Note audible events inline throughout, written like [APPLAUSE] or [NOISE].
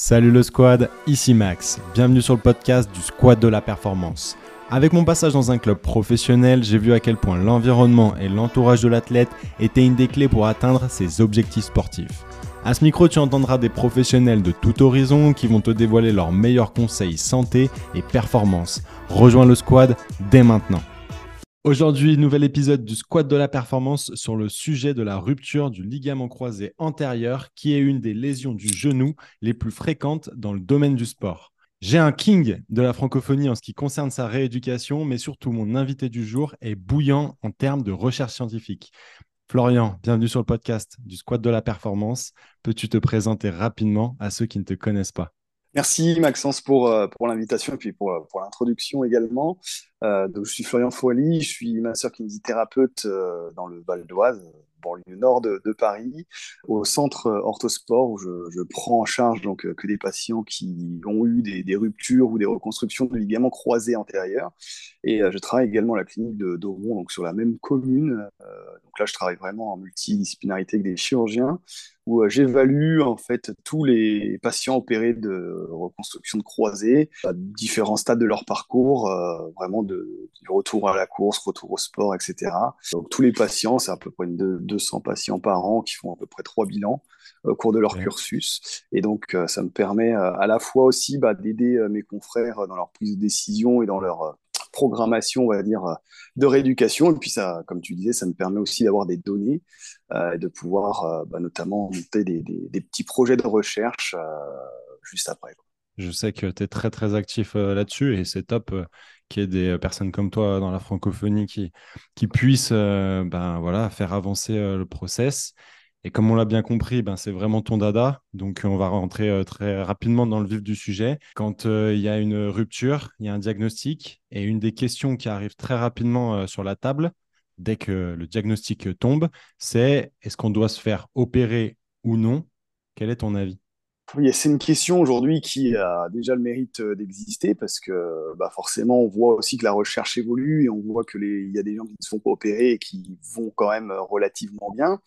Salut le squad, ici Max. Bienvenue sur le podcast du Squad de la Performance. Avec mon passage dans un club professionnel, j'ai vu à quel point l'environnement et l'entourage de l'athlète étaient une des clés pour atteindre ses objectifs sportifs. À ce micro, tu entendras des professionnels de tout horizon qui vont te dévoiler leurs meilleurs conseils santé et performance. Rejoins le squad dès maintenant. Aujourd'hui, nouvel épisode du Squat de la performance sur le sujet de la rupture du ligament croisé antérieur, qui est une des lésions du genou les plus fréquentes dans le domaine du sport. J'ai un king de la francophonie en ce qui concerne sa rééducation, mais surtout mon invité du jour est bouillant en termes de recherche scientifique. Florian, bienvenue sur le podcast du Squat de la performance. Peux-tu te présenter rapidement à ceux qui ne te connaissent pas? Merci Maxence pour, euh, pour l'invitation et puis pour, euh, pour l'introduction également. Euh, je suis Florian Foily, je suis masseur kinésithérapeute dans le Val d'Oise, banlieue nord de, Paris, au centre Orthosport où je, prends en charge donc que des patients qui ont eu des ruptures ou des reconstructions de ligaments croisés antérieurs. Et je travaille également à la clinique de d'Auron, donc sur la même commune. donc là, je travaille vraiment en multidisciplinarité avec des chirurgiens où euh, j'évalue en fait tous les patients opérés de reconstruction de croisés à différents stades de leur parcours, euh, vraiment de, du retour à la course, retour au sport, etc. Donc tous les patients, c'est à peu près une 200 patients par an qui font à peu près trois bilans au cours de leur cursus. Et donc euh, ça me permet à la fois aussi bah, d'aider mes confrères dans leur prise de décision et dans leur programmation, on va dire, de rééducation. Et puis, ça, comme tu disais, ça me permet aussi d'avoir des données euh, et de pouvoir euh, bah, notamment monter des, petits projets de recherche euh, juste après. Je sais que tu es très, très actif là-dessus et c'est top qu'il y ait des personnes comme toi dans la francophonie qui, puissent ben, faire avancer le process. Et comme on l'a bien compris, ben, c'est vraiment ton dada. Donc, on va rentrer euh, très rapidement dans le vif du sujet. Quand euh, il y a une rupture, il y a un diagnostic. Et une des questions qui arrive très rapidement euh, sur la table, dès que le diagnostic tombe, c'est est-ce qu'on doit se faire opérer ou non? Quel est ton avis? C'est une question aujourd'hui qui a déjà le mérite euh, d'exister parce que bah forcément, on voit aussi que la recherche évolue et on voit que il y a des gens qui se font pas opérer et qui vont quand même euh, relativement bien.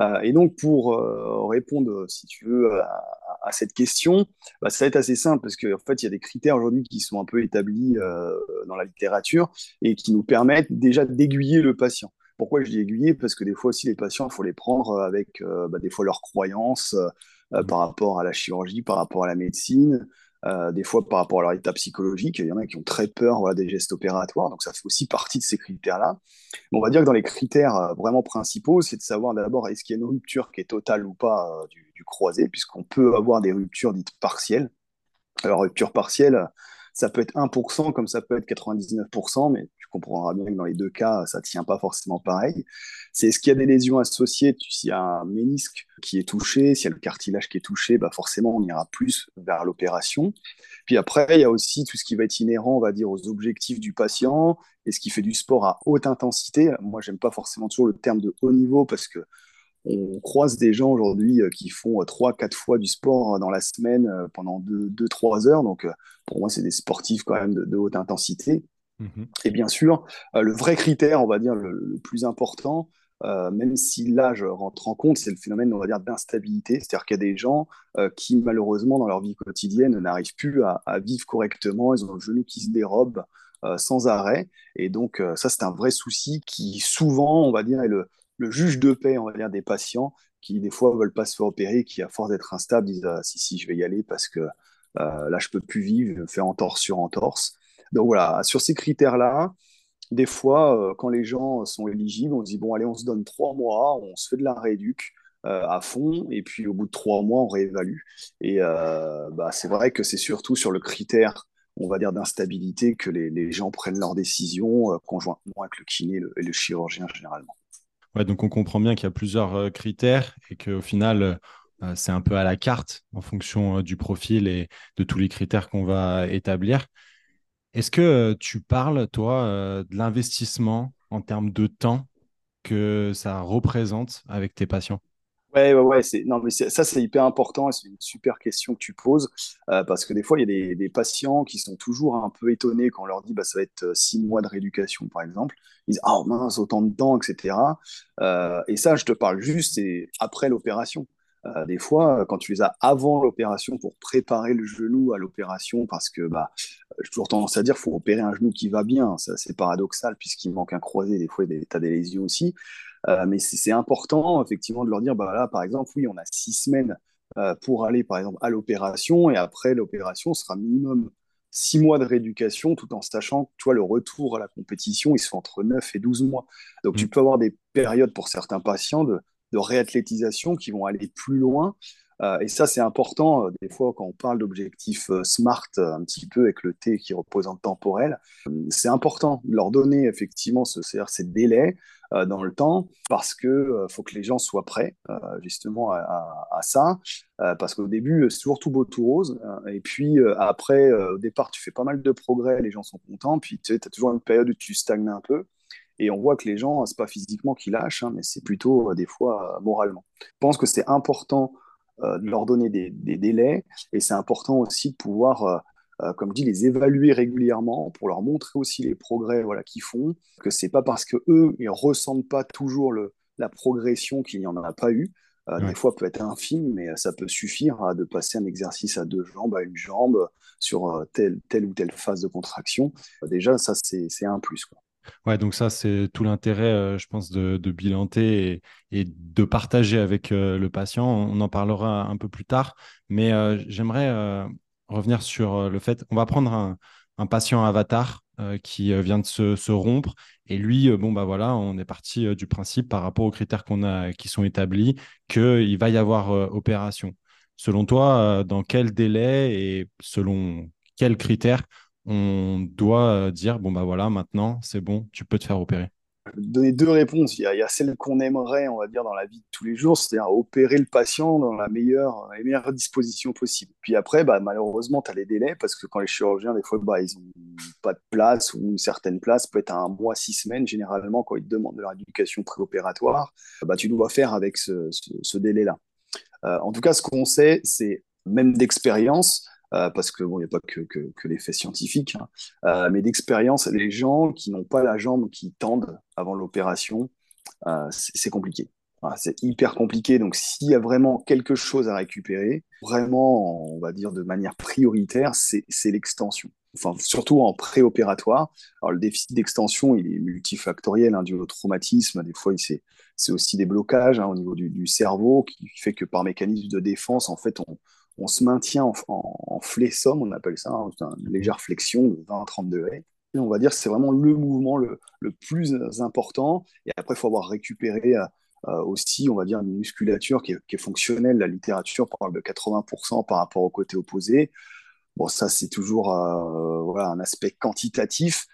Euh, et donc, pour répondre, si tu veux, à, cette question, bah, ça va être assez simple parce qu'en en fait, il y a des critères aujourd'hui qui sont un peu établis dans la littérature et qui nous permettent déjà d'aiguiller le patient. Pourquoi je dis aiguiller? Parce que des fois aussi, les patients, il faut les prendre avec bah, des fois leurs croyances, euh, par rapport à la chirurgie, par rapport à la médecine, euh, des fois par rapport à leur état psychologique. Il y en a qui ont très peur voilà, des gestes opératoires, donc ça fait aussi partie de ces critères-là. On va dire que dans les critères euh, vraiment principaux, c'est de savoir d'abord est-ce qu'il y a une rupture qui est totale ou pas du, du, croisé, puisqu'on peut avoir des ruptures dites partielles. Alors, rupture partielle, ça peut être 1% comme ça peut être 99%, mais comprendras bien que dans les deux cas, ça ne tient pas forcément pareil. C'est est-ce qu'il y a des lésions associées? S'il y a un ménisque qui est touché, s'il y a le cartilage qui est touché, bah forcément, on ira plus vers l'opération. Puis après, il y a aussi tout ce qui va être inhérent, on va dire, aux objectifs du patient et ce qui fait du sport à haute intensité. Moi, j'aime pas forcément toujours le terme de haut niveau parce que on croise des gens aujourd'hui euh, qui font 3-4 euh, fois du sport euh, dans la semaine pendant 2-3 heures. Donc, pour moi, c'est des sportifs quand même de haute intensité. Mmh. Et bien sûr, le vrai critère, on va dire, le, plus important, euh, même si l'âge rentre en compte, c'est le phénomène, on va dire, d'instabilité. C'est-à-dire qu'il y a des gens euh, qui, malheureusement, dans leur vie quotidienne, n'arrivent plus à, vivre correctement. Ils ont le genou qui se dérobe euh, sans arrêt. Et donc, euh, ça, c'est un vrai souci qui, souvent, on va dire, est le, juge de paix, on va dire, des patients qui, des fois, veulent pas se faire opérer, qui, à force d'être instables, disent ah, si, si, je vais y aller parce que là, je peux plus vivre, je me fais entorse sur entorse. Donc voilà, sur ces critères-là, des fois, euh, quand les gens sont éligibles, on se dit, bon, allez, on se donne trois mois, on se fait de la rééduque euh, à fond, et puis au bout de trois mois, on réévalue. Et euh, bah, c'est vrai que c'est surtout sur le critère, on va dire, d'instabilité que les, gens prennent leurs décisions conjointement avec le kiné et le, et le chirurgien généralement. Ouais, donc on comprend bien qu'il y a plusieurs critères et qu'au final, c'est un peu à la carte en fonction du profil et de tous les critères qu'on va établir. Est-ce que tu parles, toi, de l'investissement en termes de temps que ça représente avec tes patients? Ouais, ouais, ouais. Non, mais ça, c'est hyper important. C'est une super question que tu poses. Euh, parce que des fois, il y a des, patients qui sont toujours un peu étonnés quand on leur dit bah, ça va être six mois de rééducation, par exemple. Ils disent Ah, mince, autant de temps, etc. Euh, et ça, je te parle juste, c'est après l'opération. Euh, des fois, quand tu les as avant l'opération pour préparer le genou à l'opération, parce que bah, j'ai toujours tendance à dire qu'il faut opérer un genou qui va bien. Ça, c'est paradoxal puisqu'il manque un croisé. Des fois, tu as des lésions aussi. Euh, mais c'est important, effectivement, de leur dire, bah là, par exemple, oui, on a six semaines euh, pour aller, par exemple, à l'opération, et après l'opération sera minimum six mois de rééducation, tout en sachant que tu vois, le retour à la compétition, il se fait entre 9 et 12 mois. Donc, tu mmh. peux avoir des périodes pour certains patients de, de réathlétisation qui vont aller plus loin. Euh, et ça, c'est important, euh, des fois, quand on parle d'objectifs euh, SMART, un petit peu avec le T qui représente temporel, c'est important de leur donner effectivement ce, ces délais dans le temps, parce que faut que les gens soient prêts justement à, ça, parce qu'au début, c'est toujours tout beau, tout rose, et puis après, au départ, tu fais pas mal de progrès, les gens sont contents, puis tu as toujours une période où tu stagnes un peu, et on voit que les gens, c'est pas physiquement qu'ils lâchent, hein, mais c'est plutôt des fois moralement. Je pense que c'est important euh, de leur donner des, délais. Et c'est important aussi de pouvoir, euh, euh, comme je dis, les évaluer régulièrement pour leur montrer aussi les progrès voilà, qu'ils font, que c'est pas parce que eux ils ressentent pas toujours le, la progression qu'il n'y en a pas eu. Des fois, peut être infime, mais ça peut suffire à de passer un exercice à deux jambes, à une jambe, sur telle, telle ou telle phase de contraction. Déjà, ça, c'est un plus. Quoi. Ouais, donc ça, c'est tout l'intérêt, euh, je pense, de, bilanter et, de partager avec euh, le patient. On en parlera un peu plus tard, mais euh, j'aimerais revenir sur le fait, on va prendre un, patient avatar qui vient de se, rompre, et lui, bon, bah voilà, on est parti du principe par rapport aux critères qu'on a, qui sont établis, qu'il va y avoir opération. Selon toi, dans quel délai et selon quels critères on doit euh, dire bon bah voilà maintenant c'est bon tu peux te faire opérer. Donner deux réponses. Il y, a, celle qu'on aimerait on va dire dans la vie de tous les jours c'est-à-dire opérer le patient dans la meilleure les meilleures dispositions possibles. Puis après bah, malheureusement tu as les délais parce que quand les chirurgiens des fois bah, ils ont pas de place ou une certaine place peut être un mois six semaines généralement quand ils te demandent de la préopératoire bah, tu dois faire avec ce, délai là euh, en tout cas ce qu'on sait c'est même d'expérience euh, parce que bon, il n'y a pas que, que, que l'effet scientifique, hein. euh, mais d'expérience, les gens qui n'ont pas la jambe qui tendent avant l'opération, euh, c'est compliqué. c'est hyper compliqué. Donc, s'il y a vraiment quelque chose à récupérer, vraiment, on va dire de manière prioritaire, c'est l'extension. Enfin, surtout en préopératoire. Alors, le déficit d'extension, il est multifactoriel, hein, dû au traumatisme. Des fois, c'est aussi des blocages hein, au niveau du, du, cerveau qui fait que par mécanisme de défense, en fait, on, on se maintient en, en, on appelle ça, hein, une légère flexion de 20 à 30 degrés. Et on va dire que c'est vraiment le mouvement le, plus important. Et après, il faut avoir récupéré euh, euh, aussi, on va dire, une musculature qui est, fonctionnelle. La littérature parle de 80% par rapport au côté opposé. Bon, ça, c'est toujours euh, voilà, un aspect quantitatif.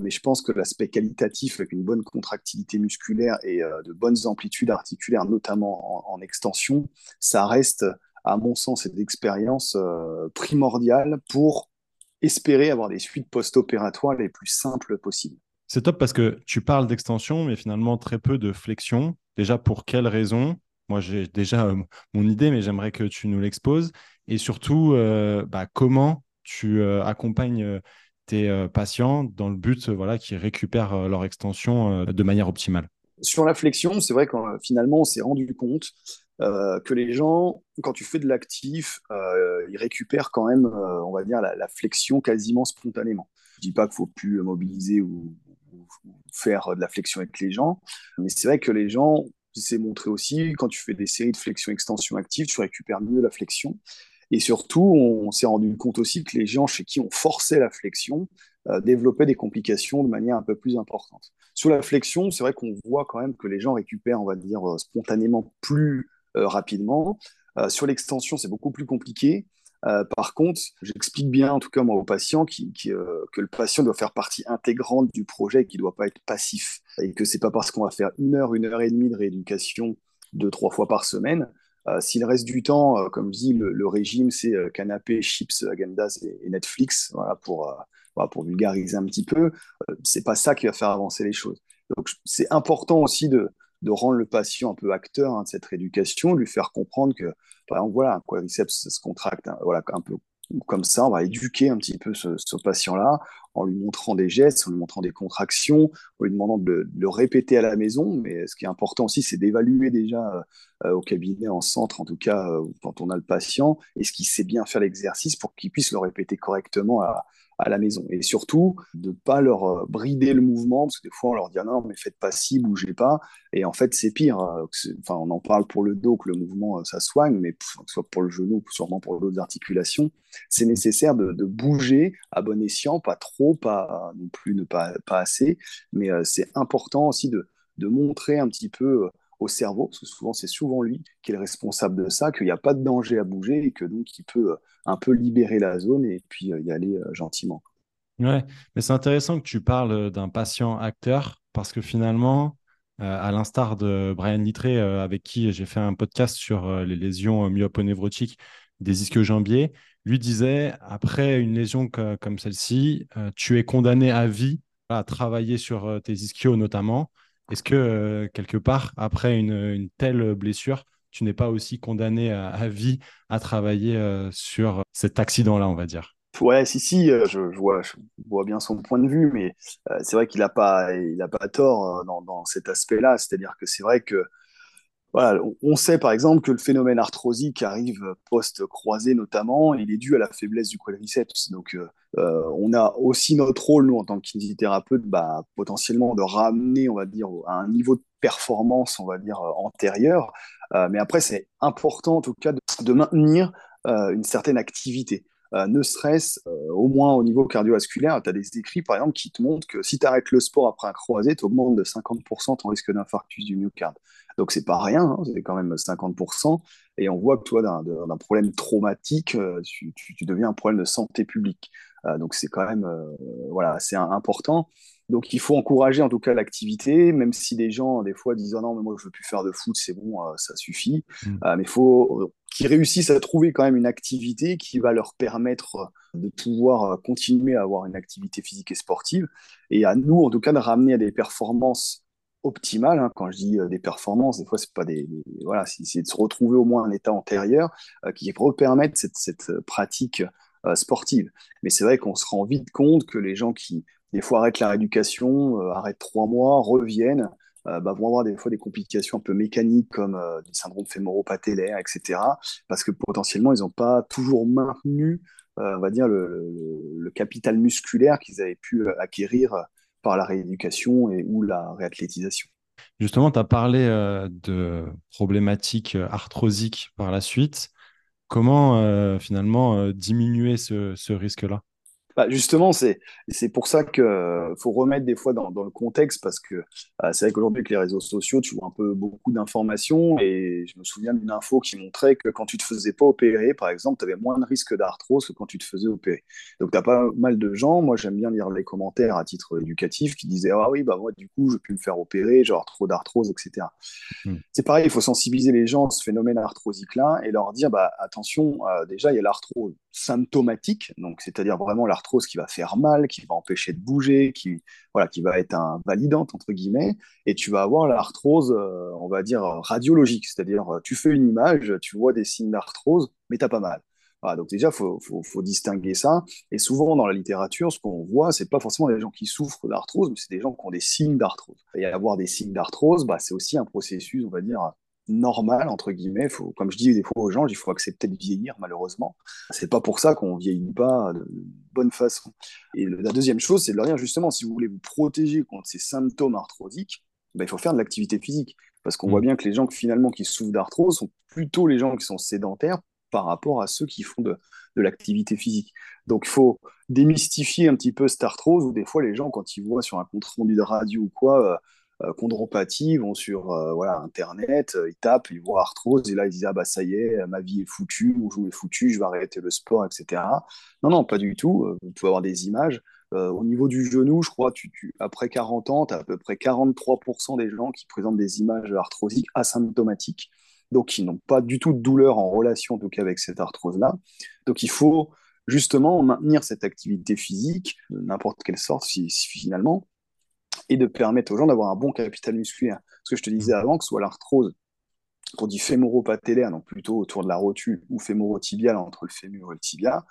mais je pense que l'aspect qualitatif, avec une bonne contractilité musculaire et de bonnes amplitudes articulaires, notamment en extension, ça reste à mon sens, cette expérience euh, primordiale pour espérer avoir des suites post-opératoires les plus simples possibles. C'est top parce que tu parles d'extension, mais finalement très peu de flexion. Déjà, pour quelles raisons Moi, j'ai déjà euh, mon idée, mais j'aimerais que tu nous l'exposes. Et surtout, euh, bah, comment tu accompagnes tes patients dans le but voilà, qu'ils récupèrent leur extension de manière optimale? Sur la flexion, c'est vrai que finalement, on s'est rendu compte euh, que les gens, quand tu fais de l'actif, euh, ils récupèrent quand même, euh, on va dire, la, flexion quasiment spontanément. Je dis pas qu'il faut plus mobiliser ou, faire de la flexion avec les gens, mais c'est vrai que les gens, c'est montré aussi, quand tu fais des séries de flexion-extension active, tu récupères mieux la flexion. Et surtout, on, s'est rendu compte aussi que les gens chez qui on forçait la flexion développaient des complications de manière un peu plus importante. Sur la flexion, c'est vrai qu'on voit quand même que les gens récupèrent, on va dire, spontanément plus rapidement. Euh, sur l'extension, c'est beaucoup plus compliqué. Euh, par contre, j'explique bien, en tout cas moi aux patients, que le patient doit faire partie intégrante du projet et qu'il ne doit pas être passif. Et que c'est pas parce qu'on va faire une heure, une heure et demie de rééducation deux, trois fois par semaine. S'il reste du temps, comme je dis, le, régime, c'est canapé, chips, agendas et, Netflix, voilà, pour, pour vulgariser un petit peu. c'est pas ça qui va faire avancer les choses. Donc c'est important aussi de, de rendre le patient un peu acteur hein, de cette rééducation, lui faire comprendre que, par exemple, voilà, un quadriceps se contracte, hein, voilà, un peu comme ça, on va éduquer un petit peu ce, patient-là en lui montrant des gestes, en lui montrant des contractions, en lui demandant de, le répéter à la maison. Mais ce qui est important aussi, c'est d'évaluer déjà euh, au cabinet, en centre, en tout cas, euh, quand on a le patient, est-ce qu'il sait bien faire l'exercice pour qu'il puisse le répéter correctement à, la maison. Et surtout, de ne pas leur euh, brider le mouvement, parce que des fois, on leur dit ah non, mais faites pas ci, bougez pas. Et en fait, c'est pire. Enfin, on en parle pour le dos, que le mouvement, euh, ça soigne, mais que ce soit pour le genou, sûrement pour d'autres articulations, c'est nécessaire de, bouger à bon escient, pas trop, pas non plus ne pas, pas assez. Mais euh, c'est important aussi de, de montrer un petit peu au cerveau, parce que souvent c'est souvent lui qui est le responsable de ça, qu'il n'y a pas de danger à bouger et que donc il peut euh, un peu libérer la zone et puis euh, y aller euh, gentiment. Ouais, mais c'est intéressant que tu parles d'un patient acteur parce que finalement, à l'instar de Brian Littré, avec qui j'ai fait un podcast sur les lésions myoponevrotiques des ischio-jambiers, lui disait après une lésion comme celle-ci, tu es condamné à vie à travailler sur tes ischios notamment est-ce que euh, quelque part, après une, telle blessure, tu n'es pas aussi condamné à, vie à travailler euh, sur cet accident-là, on va dire? Ouais, si, si, euh, je, vois, bien son point de vue, mais c'est vrai qu'il n'a pas, il pas tort dans cet aspect-là. C'est-à-dire que c'est vrai que on sait par exemple que le phénomène arthrosique arrive post-croisé notamment, il est dû à la faiblesse du quadriceps. Donc, euh, euh, on a aussi notre rôle, nous, en tant que kinésithérapeute, bah, potentiellement de ramener, on va dire, à un niveau de performance, on va dire, euh, antérieur. mais après, c'est important, en tout cas, de, maintenir une certaine activité. Ne serait-ce au moins au niveau cardiovasculaire, tu as des écrits par exemple qui te montrent que si tu arrêtes le sport après un croisé, tu augmentes de 50% ton risque d'infarctus du myocarde. Donc c'est pas rien, hein, c'est quand même 50%. Et on voit que toi, d'un problème traumatique, euh, tu, deviens un problème de santé publique. Euh, donc c'est quand même euh, voilà, c'est important. Donc il faut encourager en tout cas l'activité, même si des gens des fois disent oh non mais moi je veux plus faire de foot, c'est bon, ça suffit. Mm. mais il faut qu'ils réussissent à trouver quand même une activité qui va leur permettre de pouvoir continuer à avoir une activité physique et sportive, et à nous en tout cas de ramener à des performances optimale. Hein. Quand je dis euh, des performances, des fois, c'est pas des, voilà, c'est de se retrouver au moins un état antérieur euh, qui permettre cette, cette euh, pratique sportive. Mais c'est vrai qu'on se rend vite compte que les gens qui, des fois, arrêtent la rééducation, arrêtent trois mois, reviennent, bah, vont avoir des fois des complications un peu mécaniques comme du syndrome fémoro-patellaire, etc. Parce que potentiellement, ils n'ont pas toujours maintenu, on va dire, le, capital musculaire qu'ils avaient pu acquérir par la rééducation et ou la réathlétisation. Justement, tu as parlé euh, de problématiques euh, arthrosiques par la suite. Comment euh, finalement diminuer ce risque-là? Bah, justement, c'est pour ça qu'il faut remettre des fois dans, le contexte, parce que euh, c'est vrai qu'aujourd'hui, avec les réseaux sociaux, tu vois un peu beaucoup d'informations, et je me souviens d'une info qui montrait que quand tu te faisais pas opérer, par exemple, tu avais moins de risque d'arthrose que quand tu te faisais opérer. Donc, tu as pas mal de gens, moi j'aime bien lire les commentaires à titre éducatif, qui disaient Ah oui, bah moi, du coup, je peux me faire opérer, genre trop d'arthrose, etc. Mmh. C'est pareil, il faut sensibiliser les gens à ce phénomène arthrosique-là et leur dire bah, Attention, euh, déjà, il y a l'arthrose symptomatique, donc c'est-à-dire vraiment l'arthrose qui va faire mal, qui va empêcher de bouger, qui, voilà, qui va être invalidante, entre guillemets, et tu vas avoir l'arthrose, euh, on va dire, radiologique, c'est-à-dire euh, tu fais une image, tu vois des signes d'arthrose, mais tu n'as pas mal. Voilà, donc déjà, faut, faut, faut, distinguer ça. Et souvent, dans la littérature, ce qu'on voit, c'est pas forcément des gens qui souffrent d'arthrose, mais c'est des gens qui ont des signes d'arthrose. Et avoir des signes d'arthrose, bah, c'est aussi un processus, on va dire, normal entre guillemets. Faut, comme je dis des fois aux gens, il faut accepter de vieillir malheureusement. C'est pas pour ça qu'on vieillit pas de bonne façon. Et la deuxième chose, c'est de leur dire justement, si vous voulez vous protéger contre ces symptômes arthrosiques, ben, il faut faire de l'activité physique. Parce qu'on voit mm. bien que les gens qui, finalement qui souffrent d'arthrose sont plutôt les gens qui sont sédentaires par rapport à ceux qui font de, de l'activité physique. Donc il faut démystifier un petit peu cette arthrose, où des fois les gens, quand ils voient sur un compte rendu de radio ou quoi, euh, chondropathie, vont sur euh, voilà, Internet, euh, ils tapent, ils voient arthrose, et là ils disent Ah bah ça y est, ma vie est foutue, mon joue est foutu, je vais arrêter le sport, etc. Non, non, pas du tout. Vous pouvez avoir des images. au niveau du genou, je crois, tu, après 40 ans, tu as à peu près 43% des gens qui présentent des images arthrosiques asymptomatiques, donc qui n'ont pas du tout de douleur en relation, avec cette arthrose-là. Donc il faut justement maintenir cette activité physique, n'importe quelle sorte, finalement, et de permettre aux gens d'avoir un bon capital musculaire. Ce que je te disais avant, que ce soit l'arthrose qu'on dit fémoro-patellaire, donc plutôt autour de la rotule, ou fémoro-tibiale entre le fémur et le tibia,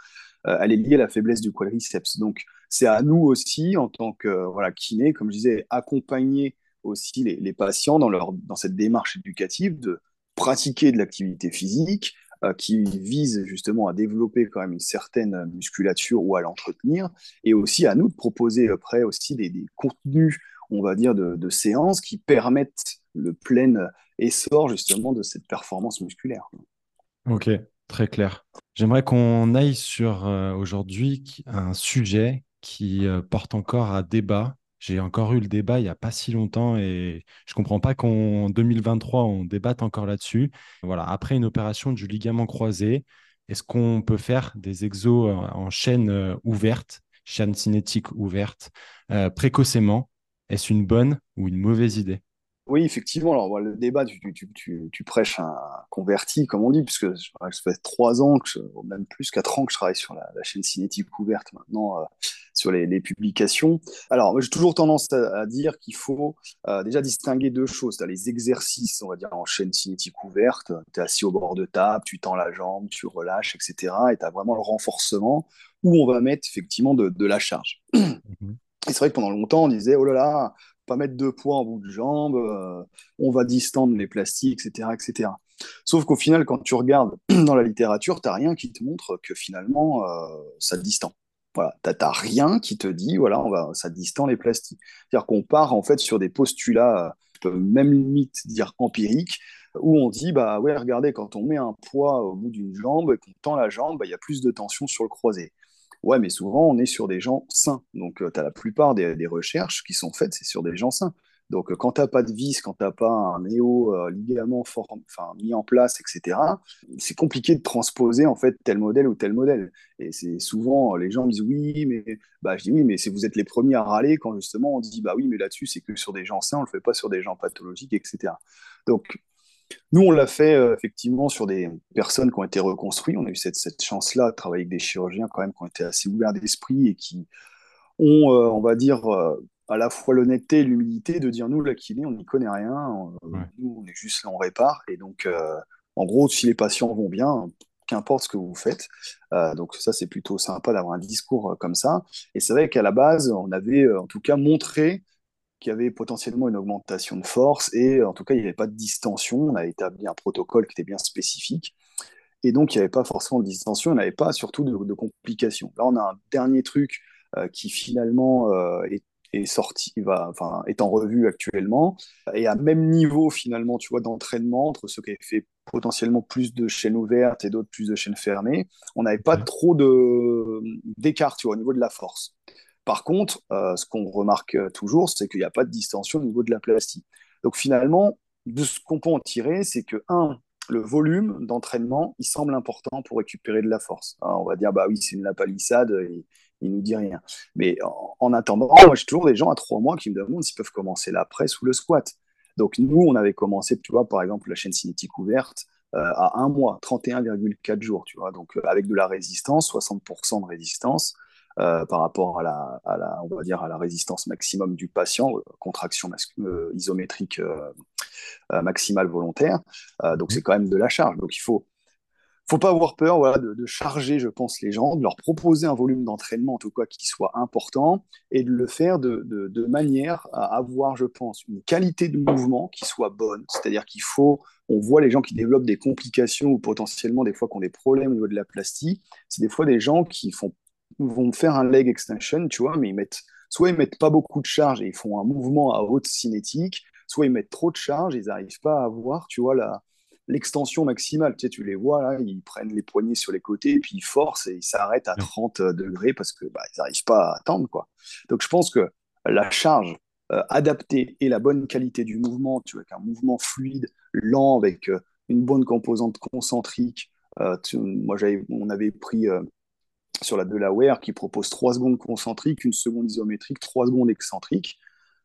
euh, elle est liée à la faiblesse du quadriceps. Donc, c'est à nous aussi, en tant que voilà, kiné, comme je disais, accompagner aussi les, les patients dans, leur, dans cette démarche éducative de pratiquer de l'activité physique, euh, qui vise justement à développer quand même une certaine musculature ou à l'entretenir, et aussi à nous de proposer après aussi des, contenus, on va dire, de, séances qui permettent le plein essor justement de cette performance musculaire. Ok, très clair. J'aimerais qu'on aille sur euh, aujourd'hui un sujet qui euh, porte encore à débat. J'ai encore eu le débat il n'y a pas si longtemps et je ne comprends pas qu'en 2023, on débatte encore là-dessus. Voilà, après une opération du ligament croisé, est-ce qu'on peut faire des exos euh, en chaîne ouverte, chaîne cinétique ouverte, précocement? Est-ce une bonne ou une mauvaise idée? Oui, effectivement. Alors, le débat, tu, prêches un converti, comme on dit, puisque ça fait trois ans, que même plus quatre ans que je travaille sur la, chaîne cinétique ouverte maintenant, euh, sur les, publications. Alors, j'ai toujours tendance à, dire qu'il faut euh, déjà distinguer deux choses. Tu as les exercices, on va dire, en chaîne cinétique ouverte. Tu es assis au bord de table, tu tends la jambe, tu relâches, etc. Et tu as vraiment le renforcement où on va mettre effectivement de, la charge. Mhm. Et c'est vrai que pendant longtemps, on disait, oh là là, pas mettre deux poids en bout de jambe, euh, on va distendre les plastiques, etc. etc. Sauf qu'au final, quand tu regardes [CLEARS THROAT] dans la littérature, tu n'as rien qui te montre que finalement, euh, ça distend. Voilà, tu n'as rien qui te dit, voilà, on va, ça distend les plastiques. C'est-à-dire qu'on part en fait sur des postulats, euh, même limite dire empiriques, où on dit, bah ouais, regardez, quand on met un poids au bout d'une jambe et qu'on tend la jambe, bah, il y a plus de tension sur le croisé. Ouais, mais souvent, on est sur des gens sains. Donc, euh, tu as la plupart des, recherches qui sont faites, c'est sur des gens sains. Donc, euh, quand tu n'as pas de vis, quand tu n'as pas un néo-ligament euh, mis en place, etc., c'est compliqué de transposer en fait tel modèle ou tel modèle. Et c'est souvent, les gens disent oui, mais bah, je dis oui, mais si vous êtes les premiers à râler quand justement on dit bah oui, mais là-dessus, c'est que sur des gens sains, on ne le fait pas sur des gens pathologiques, etc. Donc, nous, on l'a fait euh, effectivement sur des personnes qui ont été reconstruites. On a eu cette, chance-là de travailler avec des chirurgiens quand même qui ont été assez ouverts d'esprit et qui ont, euh, on va dire, euh, à la fois l'honnêteté et l'humilité de dire nous, la kiné, on n'y connaît rien. Nous, on est juste là, on répare. Et donc, en gros, si les patients vont bien, qu'importe ce que vous faites. donc ça, c'est plutôt sympa d'avoir un discours comme ça. Et c'est vrai qu'à la base, on avait en tout cas montré qu'il y avait potentiellement une augmentation de force et en tout cas, il n'y avait pas de distension. On a établi un protocole qui était bien spécifique. Et donc, il n'y avait pas forcément de distension, il n'y avait pas surtout de, complications. Là, on a un dernier truc euh, qui finalement euh, est, sorti, va, enfin, est en revue actuellement, et à même niveau finalement, tu vois, d'entraînement entre ceux qui avaient fait potentiellement plus de chaînes ouvertes et d'autres plus de chaînes fermées, on n'avait pas trop d'écart, tu vois, au niveau de la force. Par contre, euh, ce qu'on remarque euh, toujours, c'est qu'il n'y a pas de distension au niveau de la plastique. Donc finalement, de ce qu'on peut en tirer, c'est que, un, le volume d'entraînement, il semble important pour récupérer de la force. Hein, on va dire, bah oui, c'est une la palissade, il, ne nous dit rien. Mais en, attendant, moi, j'ai toujours des gens à trois mois qui me demandent s'ils peuvent commencer la presse ou le squat. Donc nous, on avait commencé, tu vois, par exemple, la chaîne cinétique ouverte euh, à un mois, 31,4 jours, tu vois, donc avec de la résistance, 60% de résistance. Euh, par rapport à la, à la, on va dire, à la résistance maximum du patient, euh, contraction euh, isométrique maximale volontaire. donc c'est quand même de la charge. Donc il faut, faut pas avoir peur voilà, de, charger, je pense, les gens, de leur proposer un volume d'entraînement, en tout cas, qui soit important, et de le faire de, de, manière à avoir, je pense, une qualité de mouvement qui soit bonne. C'est-à-dire qu'il faut, on voit les gens qui développent des complications ou potentiellement des fois qui ont des problèmes au niveau de la plastie, c'est des fois des gens qui font vont faire un leg extension, tu vois, mais ils mettent, soit ils mettent pas beaucoup de charge et ils font un mouvement à haute cinétique, soit ils mettent trop de charge et ils n'arrivent pas à avoir, tu vois, la, l'extension maximale. Tu, sais, tu les vois là, ils prennent les poignets sur les côtés et puis ils forcent et ils s'arrêtent à 30 degrés parce que bah, n'arrivent pas à attendre quoi. Donc je pense que la charge euh, adaptée et la bonne qualité du mouvement, tu vois, avec un mouvement fluide, lent, avec euh, une bonne composante concentrique. Euh, moi, j'avais, on avait pris sur la Delaware qui propose 3 secondes concentriques, une seconde isométrique, 3 secondes excentriques.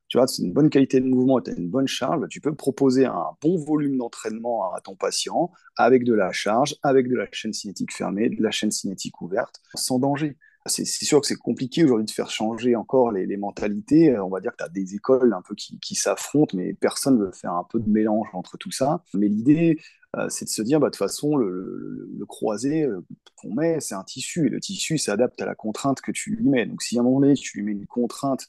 Tu vois, c'est une bonne qualité de mouvement, tu as une bonne charge, tu peux proposer un bon volume d'entraînement à ton patient avec de la charge, avec de la chaîne cinétique fermée, de la chaîne cinétique ouverte, sans danger. C'est sûr que c'est compliqué aujourd'hui de faire changer encore les, mentalités. On va dire que tu as des écoles un peu qui, s'affrontent, mais personne ne veut faire un peu de mélange entre tout ça. Mais l'idée, euh, c'est de se dire, bah, de toute façon, le, croisé euh, qu'on met, c'est un tissu, et le tissu s'adapte à la contrainte que tu lui mets. Donc si à un moment donné, tu lui mets une contrainte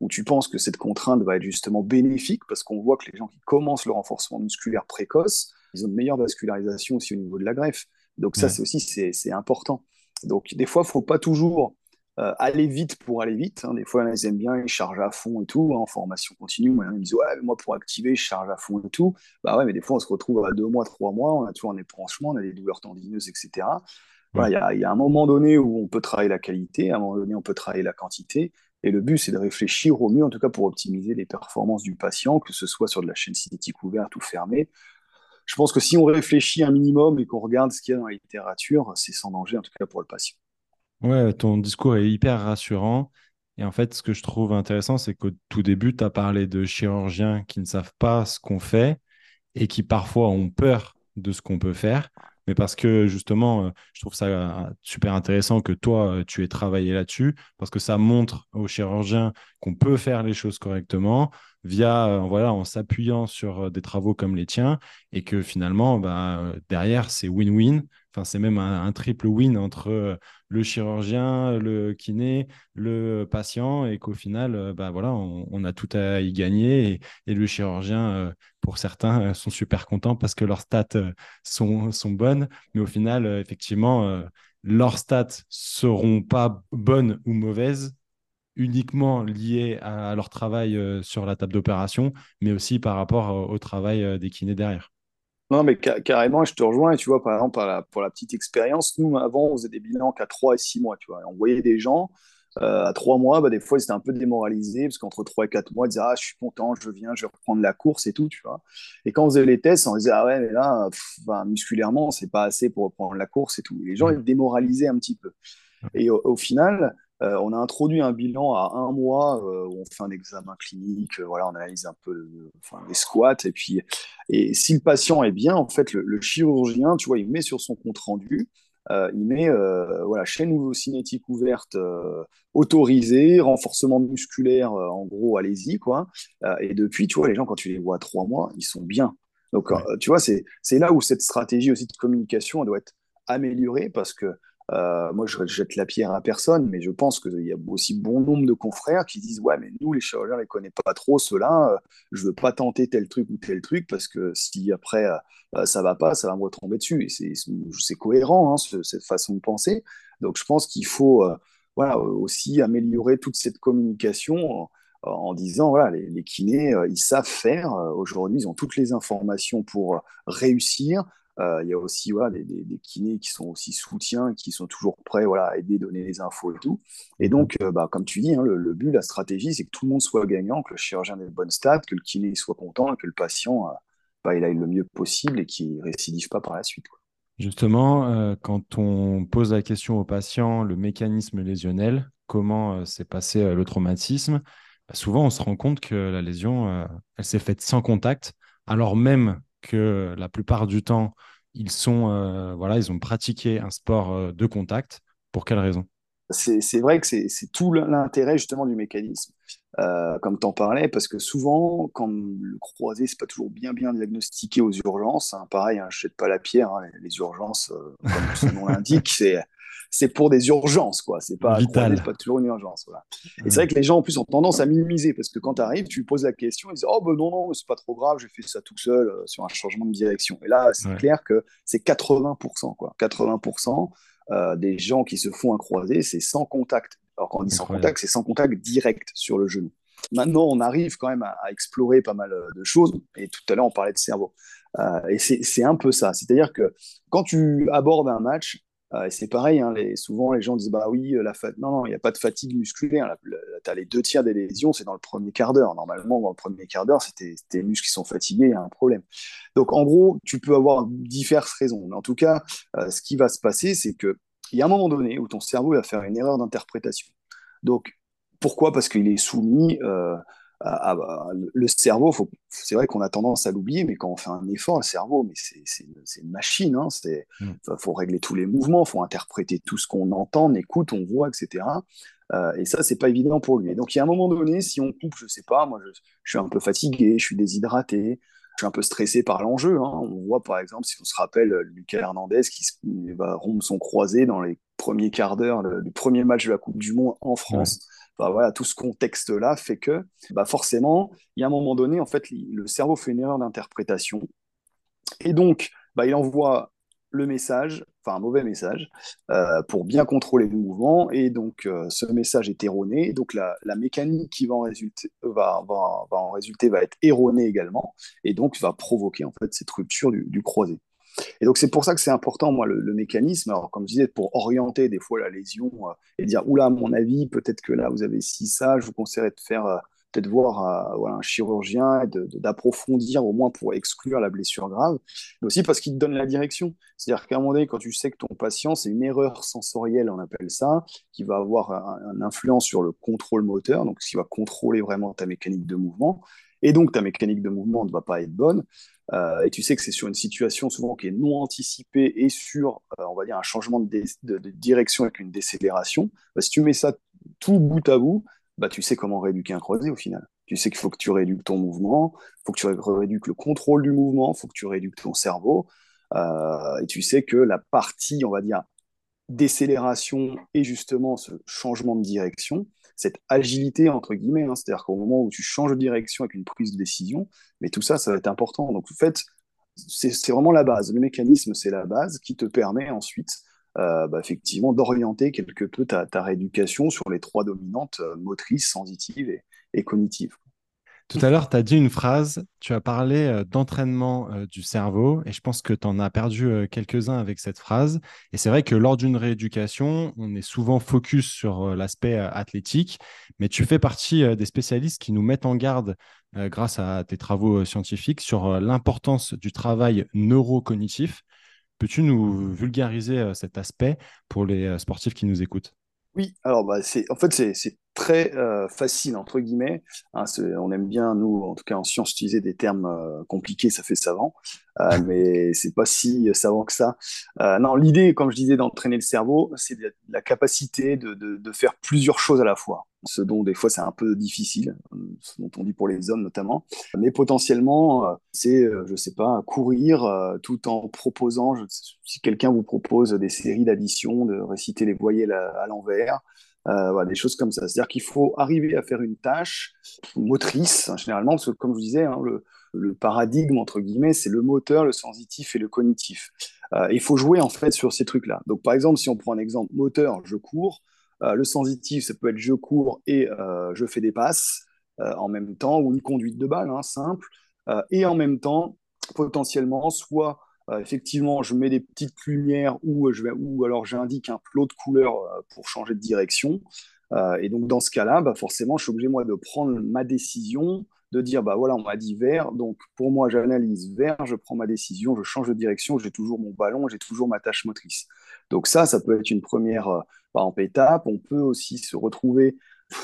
où tu penses que cette contrainte va être justement bénéfique, parce qu'on voit que les gens qui commencent le renforcement musculaire précoce, ils ont une meilleure vascularisation aussi au niveau de la greffe. Donc ça, c'est aussi c'est important. Donc des fois, il ne faut pas toujours euh, aller vite pour aller vite. Hein. Des fois, ils aiment bien, ils chargent à fond et tout, hein, en formation continue. Ils me disent, ouais, moi, pour activer, je charge à fond et tout. Bah ouais, mais des fois, on se retrouve à deux mois, trois mois, on a toujours un épranchement, on a des douleurs tendineuses, etc. Il y, a, un moment donné où on peut travailler la qualité, à un moment donné, on peut travailler la quantité. Et le but, c'est de réfléchir au mieux, en tout cas pour optimiser les performances du patient, que ce soit sur de la chaîne cinétique ouverte ou fermée. Je pense que si on réfléchit un minimum et qu'on regarde ce qu'il y a dans la littérature, c'est sans danger, en tout cas pour le patient. Ouais, ton discours est hyper rassurant. Et en fait, ce que je trouve intéressant, c'est qu'au tout début, tu as parlé de chirurgiens qui ne savent pas ce qu'on fait et qui parfois ont peur de ce qu'on peut faire mais parce que justement, euh, je trouve ça euh, super intéressant que toi, euh, tu aies travaillé là-dessus, parce que ça montre aux chirurgiens qu'on peut faire les choses correctement via, voilà, en s'appuyant sur des travaux comme les tiens, et que finalement, bah, derrière, c'est win-win. Enfin, c'est même un, triple win entre le chirurgien, le kiné, le patient, et qu'au final, bah, voilà, on, a tout à y gagner. Et, le chirurgien, pour certains, sont super contents parce que leurs stats sont, sont bonnes, mais au final, effectivement, leurs stats seront pas bonnes ou mauvaises uniquement liées à leur travail sur la table d'opération, mais aussi par rapport au travail des kinés derrière. Non, mais carrément, je te rejoins. Et tu vois, par exemple, pour la, petite expérience, nous, avant, on faisait des bilans qu'à 3 et 6 mois. Tu vois. on voyait des gens, euh, à 3 mois, bah, des fois, ils étaient un peu démoralisés, parce qu'entre 3 et 4 mois, ils disaient Ah, je suis content, je viens, je vais reprendre la course et tout. Tu vois. Et quand on faisait les tests, on disait Ah ouais, mais là, musculairement, musculairement, c'est pas assez pour reprendre la course et tout. les gens, ils démoralisaient un petit peu. Et au final, euh, on a introduit un bilan à un mois euh, où on fait un examen clinique, euh, voilà, on analyse un peu les squats et puis et si le patient est bien, en fait, le, chirurgien, tu vois, il met sur son compte rendu, il met voilà chaîne cinétique ouverte autorisée, renforcement musculaire, en gros, allez-y quoi. et depuis, tu vois, les gens quand tu les vois à trois mois, ils sont bien. Donc, tu vois, c'est là où cette stratégie aussi de communication doit être améliorée parce que euh, moi, je jette la pierre à personne, mais je pense qu'il y a aussi bon nombre de confrères qui disent Ouais, mais nous, les chirurgiens, on les connaît pas trop, ceux-là, euh, je veux pas tenter tel truc ou tel truc parce que si après euh, ça va pas, ça va me retomber dessus. C'est cohérent, hein, cette façon de penser. Donc, je pense qu'il faut voilà, aussi améliorer toute cette communication en, disant voilà, les kinés, ils savent faire. Aujourd'hui, ils ont toutes les informations pour réussir. Euh, il y a aussi des, kinés qui sont aussi soutiens, qui sont toujours prêts voilà, à aider, donner les infos et tout. Et donc, euh, bah, comme tu dis, hein, le, but, la stratégie, c'est que tout le monde soit gagnant, que le chirurgien ait de bonnes stats, que le kiné soit content et que le patient euh, bah, il aille le mieux possible et qu'il ne récidive pas par la suite. Justement, quand on pose la question au patient, le mécanisme lésionnel, comment s'est passé le traumatisme, bah, souvent on se rend compte que la lésion, elle s'est faite sans contact, alors même que la plupart du temps, ils, sont, euh, voilà, ils ont pratiqué un sport euh, de contact. Pour quelle raison? C'est vrai que c'est tout l'intérêt justement du mécanisme, euh, comme tu en parlais, parce que souvent, quand le croisé, c'est pas toujours bien bien diagnostiqué aux urgences. Hein, pareil, hein, je jette pas la pierre, hein, les, urgences, comme son nom l'indique, c'est c'est pour des urgences, quoi. C'est pas, pas toujours une urgence. Voilà. Et c'est vrai que les gens, en plus, ont tendance à minimiser parce que quand tu arrives, tu poses la question, ils disent Oh, ben non, non, c'est pas trop grave, j'ai fait ça tout seul euh, sur un changement de direction. Et là, c'est clair que c'est 80%, quoi. 80% euh, des gens qui se font un croisé, c'est sans contact. Alors, quand on dit sans contact, c'est sans contact direct sur le genou. Maintenant, on arrive quand même à, explorer pas mal euh, de choses. Et tout à l'heure, on parlait de cerveau. et c'est un peu ça. C'est-à-dire que quand tu abordes un match, euh, c'est pareil, hein, souvent les gens disent bah oui, euh, la non, non, il n'y a pas de fatigue musculaire. Tu as les deux tiers des lésions, c'est dans le premier quart d'heure. Normalement, dans le premier quart d'heure, c'est tes, muscles qui sont fatigués, il y a un problème. Donc en gros, tu peux avoir diverses raisons. Mais en tout cas, euh, ce qui va se passer, c'est qu'il y a un moment donné où ton cerveau va faire une erreur d'interprétation. Donc pourquoi? Parce qu'il est soumis ah, bah, le cerveau, c'est vrai qu'on a tendance à l'oublier, mais quand on fait un effort, le cerveau, mais c'est une machine. Il hein, mm. faut régler tous les mouvements, il faut interpréter tout ce qu'on entend, on écoute, on voit, etc. Euh, et ça, c'est pas évident pour lui. donc, il y a un moment donné, si on coupe, je sais pas, moi, je, suis un peu fatigué, je suis déshydraté, je suis un peu stressé par l'enjeu. Hein. On voit, par exemple, si on se rappelle Lucas Hernandez qui va rompre son croisé dans les premiers quarts d'heure du premier match de la Coupe du Monde en France voilà, tout ce contexte-là fait que bah forcément, il y a un moment donné, en fait, le cerveau fait une erreur d'interprétation. Et donc, bah, il envoie le message, enfin un mauvais message, euh, pour bien contrôler le mouvement. Et donc, euh, ce message est erroné. Donc, la, mécanique qui va en, résulter, va, être erronée également. Et donc, va provoquer en fait cette rupture du croisé. Et donc, c'est pour ça que c'est important, moi, le, mécanisme. Alors, comme je disais, pour orienter des fois la lésion euh, et dire, oula, à mon avis, peut-être que là, vous avez si ça, je vous conseillerais de faire, euh, peut-être voir euh, un chirurgien et d'approfondir au moins pour exclure la blessure grave, mais aussi parce qu'il te donne la direction. C'est-à-dire qu'à un moment donné, quand tu sais que ton patient, c'est une erreur sensorielle, on appelle ça, qui va avoir une influence sur le contrôle moteur, donc ce qui va contrôler vraiment ta mécanique de mouvement, et donc ta mécanique de mouvement ne va pas être bonne, euh, et tu sais que c'est sur une situation souvent qui est non anticipée et sur, euh, on va dire, un changement de, direction avec une décélération, bah, si tu mets ça tout bout à bout, bah, tu sais comment rééduquer un croisé au final. Tu sais qu'il faut que tu rééduques ton mouvement, il faut que tu rééduques le contrôle du mouvement, il faut que tu rééduques ton cerveau. Euh, et tu sais que la partie, on va dire, décélération et justement ce changement de direction, cette agilité, entre guillemets, hein, c'est-à-dire qu'au moment où tu changes de direction avec une prise de décision, mais tout ça, ça va être important. Donc, en fait, c'est vraiment la base. Le mécanisme, c'est la base qui te permet ensuite, euh, bah, effectivement, d'orienter quelque peu ta, rééducation sur les trois dominantes euh, motrices, sensitives et cognitives. Tout à l'heure, tu as dit une phrase, tu as parlé euh, d'entraînement euh, du cerveau et je pense que tu en as perdu euh, quelques-uns avec cette phrase. Et c'est vrai que lors d'une rééducation, on est souvent focus sur l'aspect athlétique, mais tu fais partie des spécialistes qui nous mettent en garde, grâce à tes travaux scientifiques, sur l'importance du travail neurocognitif. Peux-tu nous vulgariser cet aspect pour les sportifs qui nous écoutent? Oui, alors bah, c'est en fait c'est très euh, facile entre guillemets. Hein, on aime bien nous, en tout cas en science, utiliser des termes euh, compliqués, ça fait savant, euh, [LAUGHS] mais c'est pas si savant que ça. non, l'idée, comme je disais, d'entraîner le cerveau, c'est la capacité de, de, faire plusieurs choses à la fois ce dont des fois c'est un peu difficile, ce dont on dit pour les hommes notamment. Mais potentiellement, euh, c'est, euh, je sais pas, courir euh, tout en proposant, si quelqu'un vous propose des séries d'additions, de réciter les voyelles à, l'envers, des choses comme ça. C'est-à-dire qu'il faut arriver à faire une tâche motrice, hein, généralement, parce que comme je vous disais, hein, le, paradigme, entre guillemets, c'est le moteur, le sensitif et le cognitif. il faut jouer en fait sur ces trucs-là. Donc par exemple, si on prend un exemple moteur, je cours, euh, le sensitif, ça peut être je cours et euh, je fais des passes euh, en même temps, ou une conduite de balle, hein, simple. et en même temps, potentiellement, soit effectivement, je mets des petites lumières ou, je vais, alors j'indique un plot de couleur pour changer de direction. et donc, dans ce cas-là, bah, forcément, je suis obligé, moi, de prendre ma décision, de dire, bah voilà, on m'a dit vert, donc pour moi, j'analyse vert, je prends ma décision, je change de direction, j'ai toujours mon ballon, j'ai toujours ma tâche motrice. Donc ça, ça peut être une première par exemple, étape. On peut aussi se retrouver,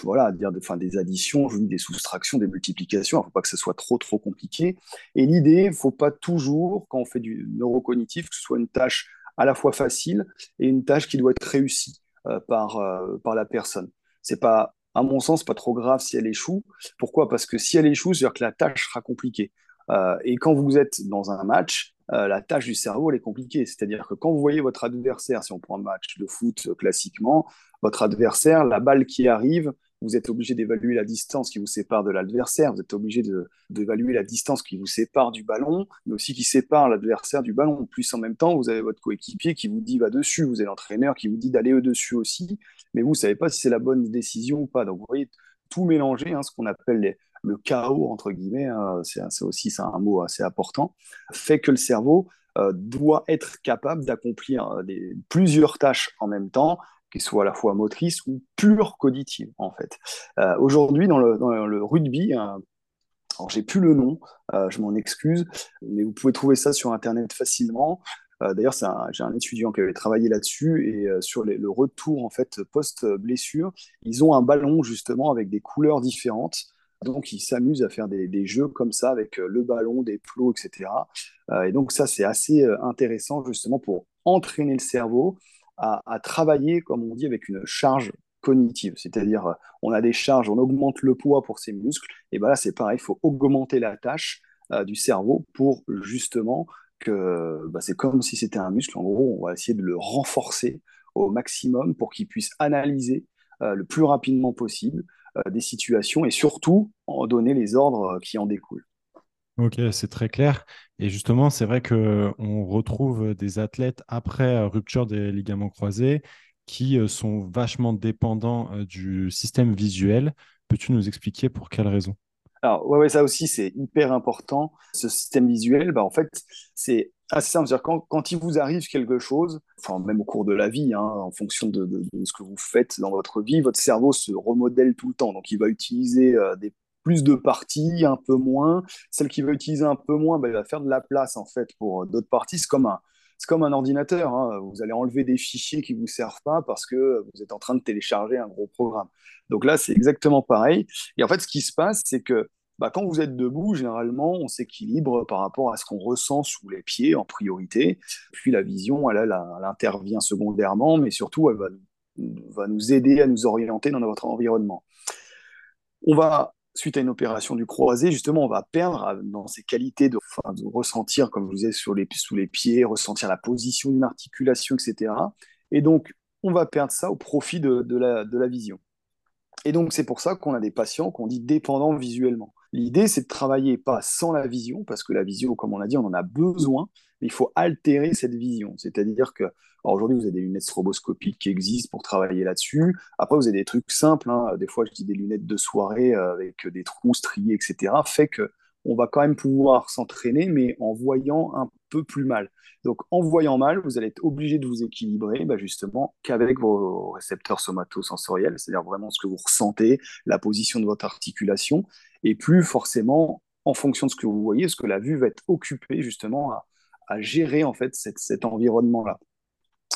voilà, dire de, des additions, des soustractions, des multiplications. Il ne faut pas que ce soit trop, trop compliqué. Et l'idée, il ne faut pas toujours, quand on fait du neurocognitif, que ce soit une tâche à la fois facile et une tâche qui doit être réussie euh, par, euh, par la personne. C'est pas, à mon sens, pas trop grave si elle échoue. Pourquoi? Parce que si elle échoue, c'est-à-dire que la tâche sera compliquée. Euh, et quand vous êtes dans un match, euh, la tâche du cerveau, elle est compliquée. C'est-à-dire que quand vous voyez votre adversaire, si on prend un match de foot euh, classiquement, votre adversaire, la balle qui arrive, vous êtes obligé d'évaluer la distance qui vous sépare de l'adversaire, vous êtes obligé d'évaluer la distance qui vous sépare du ballon, mais aussi qui sépare l'adversaire du ballon. Plus en même temps, vous avez votre coéquipier qui vous dit va dessus, vous avez l'entraîneur qui vous dit d'aller au-dessus aussi, mais vous ne savez pas si c'est la bonne décision ou pas. Donc vous voyez, tout mélanger, hein, ce qu'on appelle les, le chaos, entre guillemets, hein, c'est aussi un mot assez important, fait que le cerveau euh, doit être capable d'accomplir euh, plusieurs tâches en même temps, qui soient à la fois motrices ou pure cognitives, en fait. Euh, aujourd'hui, dans le, rugby, hein, alors j'ai plus le nom, je m'en excuse, mais vous pouvez trouver ça sur Internet facilement. D'ailleurs, j'ai un étudiant qui avait travaillé là-dessus et sur le retour en fait post blessure, ils ont un ballon justement avec des couleurs différentes Donc, ils s'amusent à faire des, jeux comme ça avec le ballon, des plots, etc. et donc, ça, c'est assez intéressant justement pour entraîner le cerveau à, travailler, comme on dit, avec une charge cognitive. C'est-à-dire, on a des charges, on augmente le poids pour ses muscles. Et bien là, c'est pareil, il faut augmenter la tâche du cerveau pour justement que bah, c'est comme si c'était un muscle. En gros, on va essayer de le renforcer au maximum pour qu'il puisse analyser euh, le plus rapidement possible euh, des situations et surtout en donner les ordres euh, qui en découlent. Ok, c'est très clair. Et justement, c'est vrai qu'on retrouve des athlètes après rupture des ligaments croisés qui sont vachement dépendants du système visuel. Peux-tu nous expliquer pour quelles raisons? Alors, ouais, ouais, ça aussi, c'est hyper important. Ce système visuel, bah, en fait, c'est assez simple. C'est-à-dire, quand, quand, il vous arrive quelque chose, enfin, même au cours de la vie, hein, en fonction de, ce que vous faites dans votre vie, votre cerveau se remodèle tout le temps. Donc, il va utiliser euh, des plus de parties, un peu moins. Celle qui va utiliser un peu moins, bah, il va faire de la place, en fait, pour euh, d'autres parties. C'est comme un, c'est comme un ordinateur. Hein. Vous allez enlever des fichiers qui ne vous servent pas parce que vous êtes en train de télécharger un gros programme. Donc là, c'est exactement pareil. Et en fait, ce qui se passe, c'est que bah, quand vous êtes debout, généralement, on s'équilibre par rapport à ce qu'on ressent sous les pieds en priorité. Puis la vision, elle, intervient secondairement, mais surtout, elle va, nous aider à nous orienter dans notre environnement. On va suite à une opération du croisé, justement, on va perdre dans ces qualités de, ressentir, comme je vous disais, sous les pieds, ressentir la position d'une articulation, etc. Et donc, on va perdre ça au profit de la vision. Et donc, c'est pour ça qu'on a des patients qu'on dit dépendants visuellement. L'idée, c'est de travailler pas sans la vision, parce que la vision, comme on l'a dit, on en a besoin, mais il faut altérer cette vision. C'est-à-dire que, aujourd'hui, vous avez des lunettes stroboscopiques qui existent pour travailler là-dessus. Après, vous avez des trucs simples. Hein. Des fois, je dis des lunettes de soirée euh, avec des trous striés, etc. Fait que on va quand même pouvoir s'entraîner, mais en voyant un peu plus mal. Donc, en voyant mal, vous allez être obligé de vous équilibrer bah, justement qu'avec vos récepteurs somatosensoriels, c'est-à-dire vraiment ce que vous ressentez, la position de votre articulation, et plus forcément en fonction de ce que vous voyez, parce que la vue va être occupée justement à, gérer en fait cet environnement-là.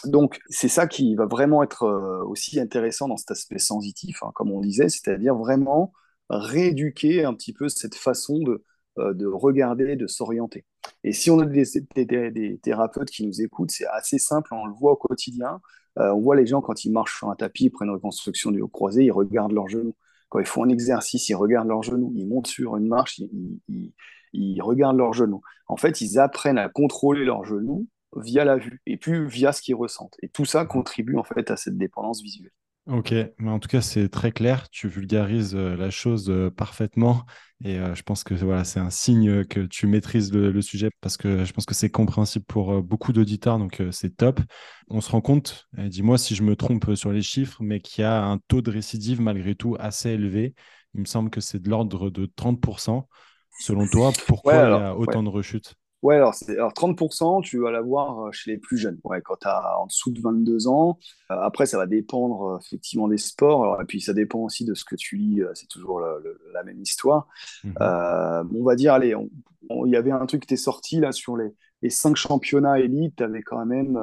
Donc, c'est ça qui va vraiment être euh, aussi intéressant dans cet aspect sensitif, hein, comme on disait, c'est-à-dire vraiment rééduquer un petit peu cette façon de, de regarder, de s'orienter. Et si on a des, thérapeutes qui nous écoutent, c'est assez simple, on le voit au quotidien. Euh, on voit les gens quand ils marchent sur un tapis, ils prennent une reconstruction du croisé, ils regardent leurs genoux. Quand ils font un exercice, ils regardent leurs genoux. Ils montent sur une marche, ils, ils regardent leurs genoux. En fait, ils apprennent à contrôler leurs genoux via la vue et puis via ce qu'ils ressentent. Et tout ça contribue en fait à cette dépendance visuelle. Ok, mais en tout cas, c'est très clair. Tu vulgarises euh, la chose euh, parfaitement. Et euh, je pense que voilà, c'est un signe que tu maîtrises le, sujet parce que je pense que c'est compréhensible pour beaucoup d'auditeurs. Donc, c'est top. On se rend compte, dis-moi si je me trompe sur les chiffres, mais qu'il y a un taux de récidive malgré tout assez élevé. Il me semble que c'est de l'ordre de 30%. Selon toi, pourquoi il y a autant de rechutes? Ouais, alors, alors 30%, tu vas l'avoir euh, chez les plus jeunes. Ouais, quand tu as en dessous de 22 ans. Euh, après, ça va dépendre euh, effectivement des sports. et puis, ça dépend aussi de ce que tu lis. c'est toujours la même histoire. Mhm. on va dire, allez, il y avait un truc qui était sorti là sur les, les cinq championnats élites. Tu avais quand même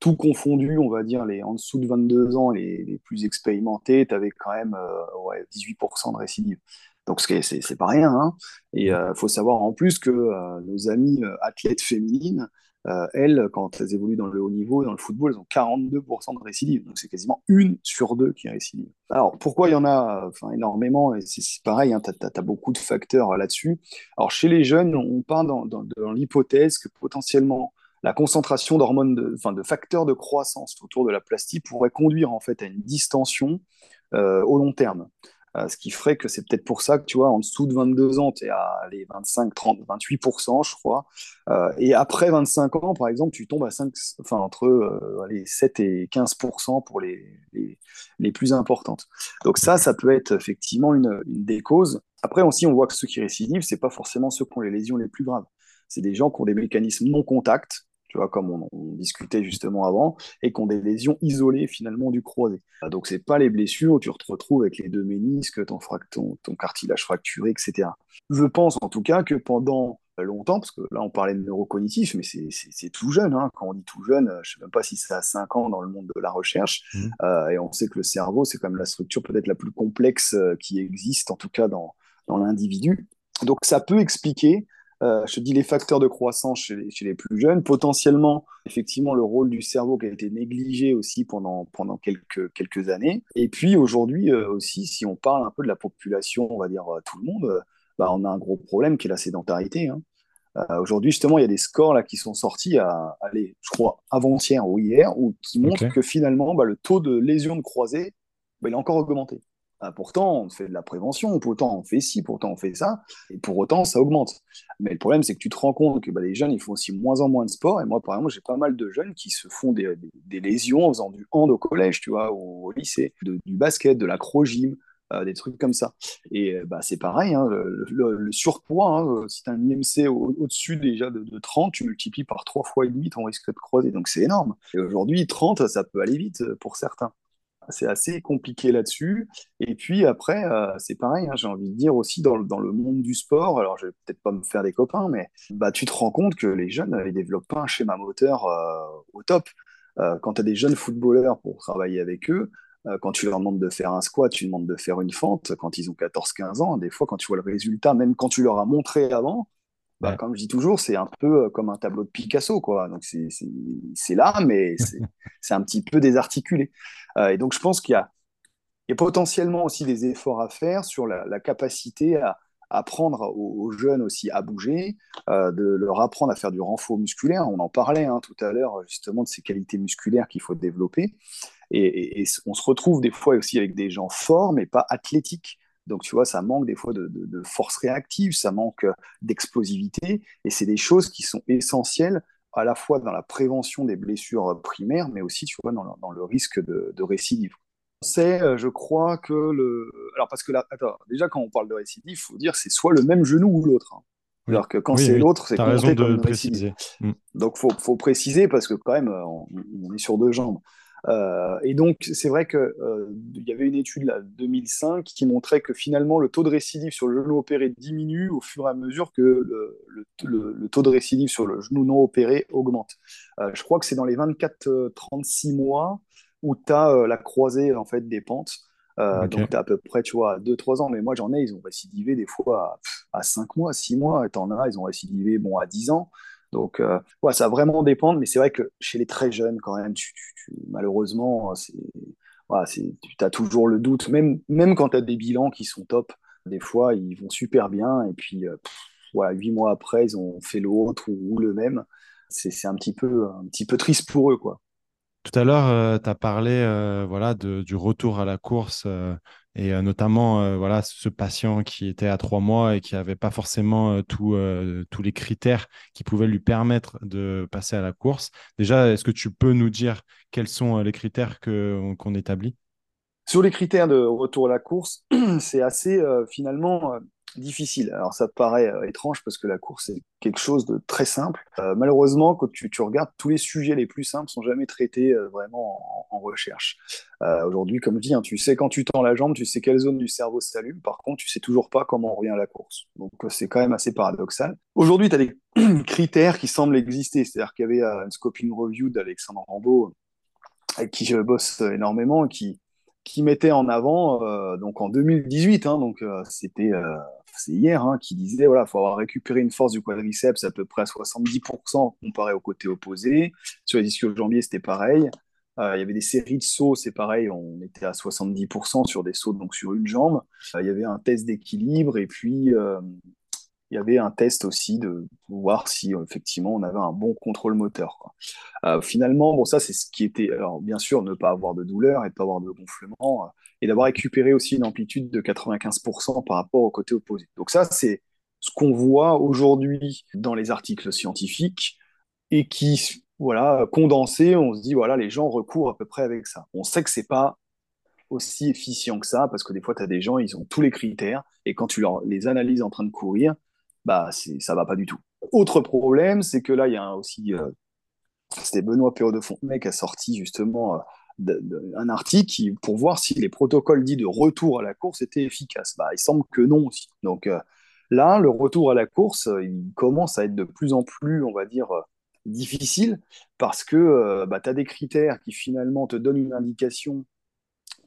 tout confondu, on va dire, les en dessous de 22 ans, les, les plus expérimentés. Tu avais quand même ouais, 18% de récidive. Donc, c'est pas rien. Hein. Et il euh, faut savoir en plus que euh, nos amies euh, athlètes féminines, elles, quand elles évoluent dans le haut niveau, dans le football, elles ont 42% de récidive. Donc, c'est quasiment une sur deux qui récidive. Alors, pourquoi il y en a énormément? Et c'est pareil, hein, tu as, beaucoup de facteurs là-dessus. Alors, chez les jeunes, on part dans, dans, dans l'hypothèse que potentiellement, la concentration d'hormones, de, enfin, de facteurs de croissance autour de la plastique pourrait conduire en fait à une distension au long terme. Euh, ce qui ferait que c'est peut-être pour ça que tu vois, en dessous de 22 ans, tu es à les 25, 30, 28%, je crois. Euh, et après 25 ans, par exemple, tu tombes à 5, enfin, entre euh, les 7 et 15% pour les, les, plus importantes. Donc ça, ça peut être effectivement une, une des causes. Après aussi, on voit que ceux qui récidivent, c'est pas forcément ceux qui ont les lésions les plus graves. C'est des gens qui ont des mécanismes non contact, tu vois, comme on, discutait justement avant, et qui ont des lésions isolées finalement du croisé. Donc c'est pas les blessures où tu te retrouves avec les deux ménisques, ton, ton, cartilage fracturé, etc. Je pense en tout cas que pendant longtemps, parce que là on parlait de neurocognitif, mais c'est tout jeune, hein. quand on dit tout jeune, je sais même pas si c'est à 5 ans dans le monde de la recherche, mmh. euh, et on sait que le cerveau c'est quand même la structure peut-être la plus complexe euh, qui existe, en tout cas dans, dans l'individu. Donc ça peut expliquer euh, je te dis les facteurs de croissance chez les, chez les, plus jeunes, potentiellement, effectivement, le rôle du cerveau qui a été négligé aussi pendant, pendant quelques, quelques années. Et puis aujourd'hui euh, aussi, si on parle un peu de la population, on va dire euh, tout le monde, bah, on a un gros problème qui est la sédentarité. Hein. aujourd'hui, justement, il y a des scores là, qui sont sortis, à, allez, je crois, avant-hier ou hier, qui montrent que finalement, bah, le taux de lésions de croisés, bah, il a encore augmenté. Ah, pourtant, on fait de la prévention, pourtant on fait ci, pourtant on fait ça, et pour autant ça augmente. Mais le problème, c'est que tu te rends compte que bah, les jeunes, ils font aussi moins en moins de sport. Et moi, par exemple, j'ai pas mal de jeunes qui se font des, lésions en faisant du hand au collège, tu vois, au lycée, du basket, de l'acro-gym, euh, des trucs comme ça. Et euh, bah, c'est pareil, hein, le, surpoids, hein, euh, si tu as un IMC au-dessus déjà de, de, 30, tu multiplies par 3 fois et demi ton risque de croiser. Donc c'est énorme. Et aujourd'hui, 30, ça peut aller vite pour certains c'est assez compliqué là-dessus. Et puis après, euh, c'est pareil, hein, j'ai envie de dire aussi dans, dans, le monde du sport, alors je vais peut-être pas me faire des copains, mais bah, tu te rends compte que les jeunes, ils développent pas un schéma moteur euh, au top. Euh, quand tu as des jeunes footballeurs pour travailler avec eux, quand tu leur demandes de faire un squat, tu demandes de faire une fente, quand ils ont 14-15 ans, des fois quand tu vois le résultat, même quand tu leur as montré avant, bah, comme je dis toujours, c'est un peu comme un tableau de Picasso, quoi. Donc c'est là, mais [LAUGHS] c'est un petit peu désarticulé. Euh, et donc, je pense qu'il y a, potentiellement aussi des efforts à faire sur la, capacité à apprendre aux, jeunes aussi à bouger, euh, de leur apprendre à faire du renfort musculaire. On en parlait hein, tout à l'heure justement de ces qualités musculaires qu'il faut développer. Et, on se retrouve des fois aussi avec des gens forts, mais pas athlétiques. Donc, tu vois, ça manque des fois de, force réactive, ça manque d'explosivité. Et c'est des choses qui sont essentielles à la fois dans la prévention des blessures primaires, mais aussi, tu vois, dans le, risque de, récidive. C'est, euh, je crois que le. Alors, parce que là, attends, déjà, quand on parle de récidive, il faut dire c'est soit le même genou ou l'autre. Hein. Alors que quand c'est l'autre, c'est raison de préciser. Mm. Donc, il faut, préciser parce que quand même, on est sur deux jambes. Euh, et donc, c'est vrai qu'il euh, y avait une étude là, 2005 qui montrait que finalement, le taux de récidive sur le genou opéré diminue au fur et à mesure que le, le, taux de récidive sur le genou non opéré augmente. Euh, je crois que c'est dans les 24-36 mois où tu as la croisée en fait, des pentes. Donc, tu as à peu près, tu vois, 2-3 ans. Mais moi, j'en ai, ils ont récidivé des fois à, à 5 mois, 6 mois. Et en as, ils ont récidivé bon, à 10 ans. Donc, euh, ça va vraiment dépendre, mais c'est vrai que chez les très jeunes, quand même, tu, malheureusement, tu as toujours le doute, même, même quand tu as des bilans qui sont top, des fois, ils vont super bien, et puis, euh, voilà, huit mois après, ils ont fait l'autre ou, le même. C'est un petit, peu, un petit peu triste pour eux, quoi. Tout à l'heure, euh, tu as parlé euh, voilà, du retour à la course et notamment voilà, ce patient qui était à trois mois et qui n'avait pas forcément tous les critères qui pouvaient lui permettre de passer à la course. Déjà, est-ce que tu peux nous dire quels sont les critères qu'on établit? Sur les critères de retour à la course, [CLEARS THROAT] c'est assez finalement difficile. Alors ça paraît euh, étrange parce que la course est quelque chose de très simple. Euh, malheureusement, quand tu, regardes, tous les sujets les plus simples sont jamais traités euh, vraiment en, recherche. Aujourd'hui, comme je dis, hein, tu sais quand tu tends la jambe, tu sais quelle zone du cerveau s'allume. Par contre, tu sais toujours pas comment revient la course. Donc c'est quand même assez paradoxal. Aujourd'hui, tu as des [CLEARS THROAT] critères qui semblent exister. C'est-à-dire qu'il y avait une scoping review d'Alexandre Rambaud avec qui je bosse énormément, qui qui mettait en avant, donc en 2018, hein, donc c'était c'est hier, hein, qui disait voilà, faut avoir récupéré une force du quadriceps à peu près à 70% comparé au côté opposé. Sur les ischio-jambiers, c'était pareil. Euh, il y avait des séries de sauts, c'est pareil, on était à 70% sur des sauts donc sur une jambe. Euh, il y avait un test d'équilibre et puis euh, il y avait un test aussi de voir si effectivement on avait un bon contrôle moteur. finalement, bon ça c'est ce qui était, alors bien sûr ne pas avoir de douleur et ne pas avoir de gonflement et d'avoir récupéré aussi une amplitude de 95% par rapport au côté opposé. Donc ça, c'est ce qu'on voit aujourd'hui dans les articles scientifiques et qui, voilà, condensé, on se dit, voilà, les gens recourent à peu près avec ça. On sait que c'est pas aussi efficient que ça, parce que des fois, tu as des gens, ils ont tous les critères, et quand tu leur, les analyses en train de courir, bah, ça va pas du tout. Autre problème, c'est que là, il y a aussi, euh, c'était Benoît Perrault de Fontenay qui a sorti justement euh, un article pour voir si les protocoles dits de retour à la course étaient efficaces. Bah, il semble que non aussi. Donc euh, là, le retour à la course, il commence à être de plus en plus, on va dire, difficile parce que bah, tu as des critères qui finalement te donnent une indication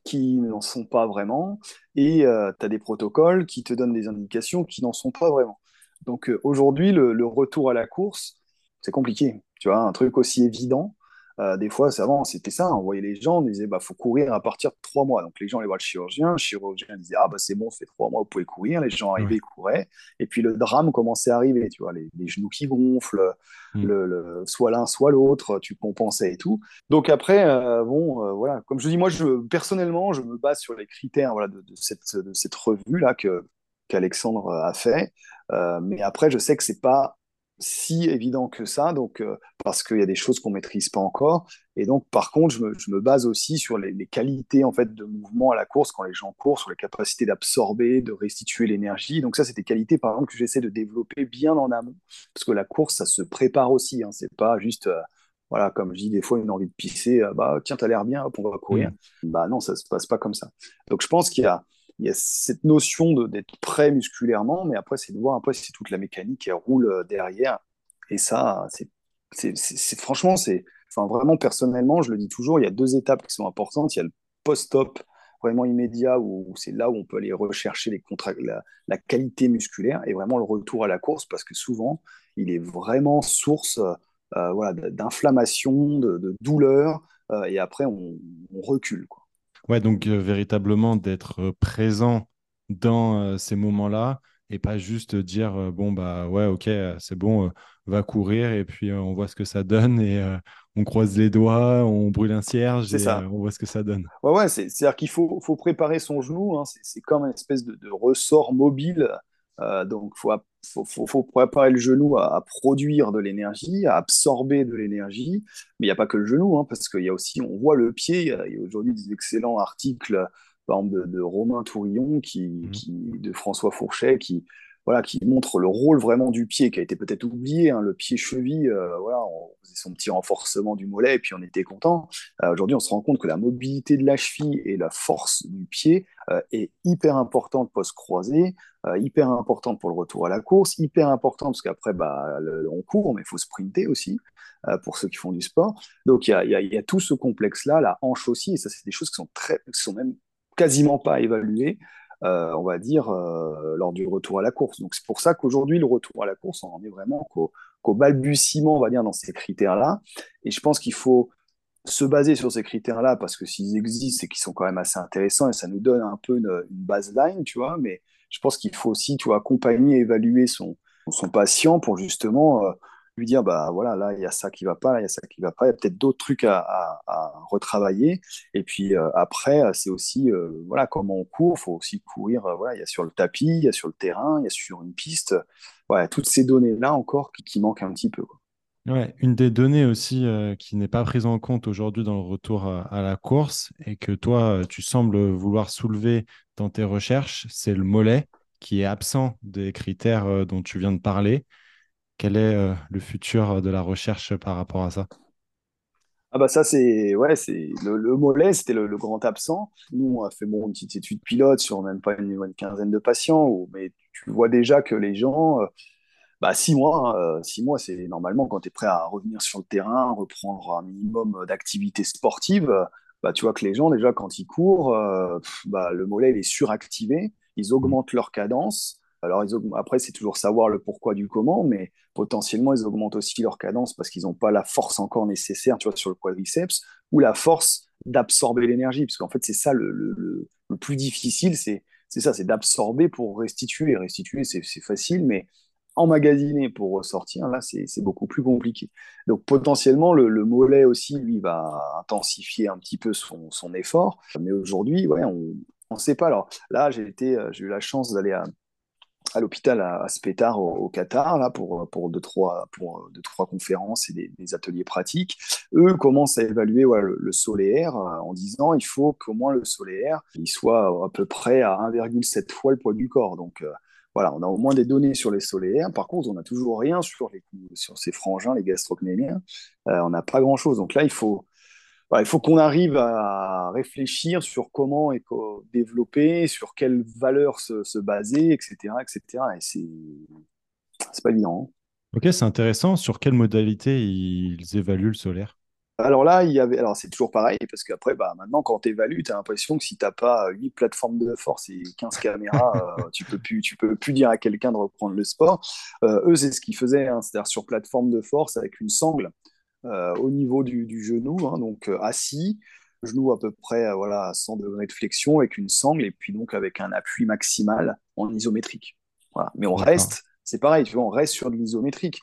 qui n'en sont pas vraiment, et euh, tu as des protocoles qui te donnent des indications qui n'en sont pas vraiment. Donc euh, aujourd'hui, le, retour à la course, c'est compliqué. Tu vois, un truc aussi évident, euh, des fois, avant, c'était ça. On voyait les gens, on disait, bah, faut courir à partir de trois mois. Donc, les gens allaient voir le chirurgien. Le chirurgien disait, ah, bah, c'est bon, ça fait trois mois, vous pouvez courir. Les gens arrivaient, couraient. Et puis, le drame commençait à arriver. Tu vois, les, genoux qui gonflent, mm. le, soit l'un, soit l'autre, tu compensais et tout. Donc, après, euh, bon, euh, voilà. Comme je dis, moi, je, personnellement, je me base sur les critères voilà, de, cette, de cette revue-là que qu'Alexandre a fait. Mais après, je sais que c'est pas si évident que ça, donc euh, parce qu'il y a des choses qu'on maîtrise pas encore. Et donc, par contre, je me, base aussi sur les, qualités en fait de mouvement à la course quand les gens courent, sur les capacités d'absorber, de restituer l'énergie. Donc ça, c'est des qualités, par exemple, que j'essaie de développer bien en amont, parce que la course, ça se prépare aussi. Hein, c'est pas juste euh, voilà, comme je dis des fois, une envie de pisser, euh, bah tiens, as l'air bien, on va courir. Mmh. Bah non, ça se passe pas comme ça. Donc je pense qu'il y a il y a cette notion d'être prêt musculairement, mais après, c'est de voir après si toute la mécanique elle roule euh, derrière. Et ça, c'est franchement, c'est enfin, vraiment personnellement, je le dis toujours, il y a deux étapes qui sont importantes. Il y a le post-op vraiment immédiat où, c'est là où on peut aller rechercher les la, la, qualité musculaire et vraiment le retour à la course parce que souvent, il est vraiment source euh, voilà, d'inflammation, de, douleur euh, et après, on, recule. Ouais, donc euh, véritablement d'être euh, présent dans euh, ces moments-là et pas juste dire bon bah ouais ok c'est bon va courir et puis on voit ce que ça donne et on croise les doigts on brûle un cierge et ça. on voit ce que ça donne ouais ouais c'est à dire qu'il faut, faut préparer son genou hein. c'est comme une espèce de, de ressort mobile donc il faut faut, faut, préparer le genou à, produire de l'énergie, à absorber de l'énergie. Mais il n'y a pas que le genou, hein, parce qu'il y a aussi, on voit le pied. Il y a, aujourd'hui des excellents articles, par exemple, de, Romain Tourillon, qui, mmh. qui, de François Fourchet, qui, voilà, qui montre le rôle vraiment du pied, qui a été peut-être oublié, hein, le pied-cheville, euh, voilà, on faisait son petit renforcement du mollet et puis on était content. Euh, aujourd'hui, on se rend compte que la mobilité de la cheville et la force du pied euh, est hyper importante post-croisé, hyper importante pour le retour à la course, hyper importante parce qu'après, bah, on court, mais il faut sprinter aussi pour ceux qui font du sport. Donc, il y a, y, y a, tout ce complexe-là, la hanche aussi, et ça, c'est des choses qui sont, très, qui sont même quasiment pas évaluées. Euh, on va dire, euh, lors du retour à la course. Donc c'est pour ça qu'aujourd'hui, le retour à la course, on en est vraiment qu'au balbutiement, on va dire, dans ces critères-là. Et je pense qu'il faut se baser sur ces critères-là parce que s'ils existent, c'est qu'ils sont quand même assez intéressants et ça nous donne un peu une, baseline, tu vois. Mais je pense qu'il faut aussi, tu vois, accompagner, évaluer son, son patient pour justement euh, lui dire bah voilà là il y a ça qui va pas il y a ça qui va pas il y a peut-être d'autres trucs à, retravailler. Et puis euh, après c'est aussi euh, voilà comment on court. Faut aussi courir euh, voilà il y a sur le tapis il y a sur le terrain il y a sur une piste. Voilà toutes ces données là encore qui, manquent un petit peu Ouais, une des données aussi qui n'est pas prise en compte aujourd'hui dans le retour à, la course et que toi, tu sembles vouloir soulever dans tes recherches, c'est le mollet qui est absent des critères dont tu viens de parler. Quel est euh, le futur de la recherche par rapport à ça? Ah bah ça c'est ouais c'est le, mollet c'était le, grand absent. Nous on a fait bon, une petite étude pilote sur même pas une, quinzaine de patients mais tu vois déjà que les gens euh, bah six mois hein, euh, six mois c'est normalement quand tu es prêt à revenir sur le terrain reprendre un minimum d'activité sportive bah tu vois que les gens déjà quand ils courent bah, le mollet il est suractivé ils augmentent leur cadence alors, après, c'est toujours savoir le pourquoi du comment, mais potentiellement, ils augmentent aussi leur cadence parce qu'ils n'ont pas la force encore nécessaire, tu vois, sur le quadriceps, ou la force d'absorber l'énergie. Parce qu'en fait, c'est ça le, plus difficile, c'est ça, c'est d'absorber pour restituer. Restituer, c'est facile, mais emmagasiner pour ressortir, là, c'est beaucoup plus compliqué. Donc, potentiellement, le, mollet aussi, lui, va intensifier un petit peu son, effort. Mais aujourd'hui, ouais, on ne sait pas. Alors là, j'ai eu la chance d'aller à à l'hôpital à, à au, Qatar là pour pour deux trois pour deux trois conférences et des, ateliers pratiques. Eux commencent à évaluer le, solaire euh, en disant il faut qu'au moins le solaire il soit à peu près à 1,7 fois le poids du corps. Donc euh, voilà, on a au moins des données sur les solaires. Par contre, on n'a toujours rien sur les sur ces frangins, les gastrocnémiens. Euh, on n'a pas grand chose. Donc là, il faut il faut qu'on arrive à réfléchir sur comment développer, sur quelles valeurs se, baser, etc., etc. Et c'est c'est pas évident. Hein. Ok, c'est intéressant. Sur quelle modalité ils évaluent le solaire? Alors là, il y avait, alors c'est toujours pareil, parce qu'après, bah, maintenant, quand tu évalues, tu as l'impression que si tu n'as pas 8 plateformes de force et 15 caméras, [LAUGHS] euh, tu peux plus, tu peux plus dire à quelqu'un de reprendre le sport. Euh, eux, c'est ce qu'ils faisaient, hein, c'est-à-dire sur plateforme de force avec une sangle au niveau du, genou, hein, donc assis, genou à peu près voilà, à 100 degrés de flexion avec une sangle et puis donc avec un appui maximal en isométrique. Voilà. Mais on reste, c'est pareil, tu vois, on reste sur l'isométrique.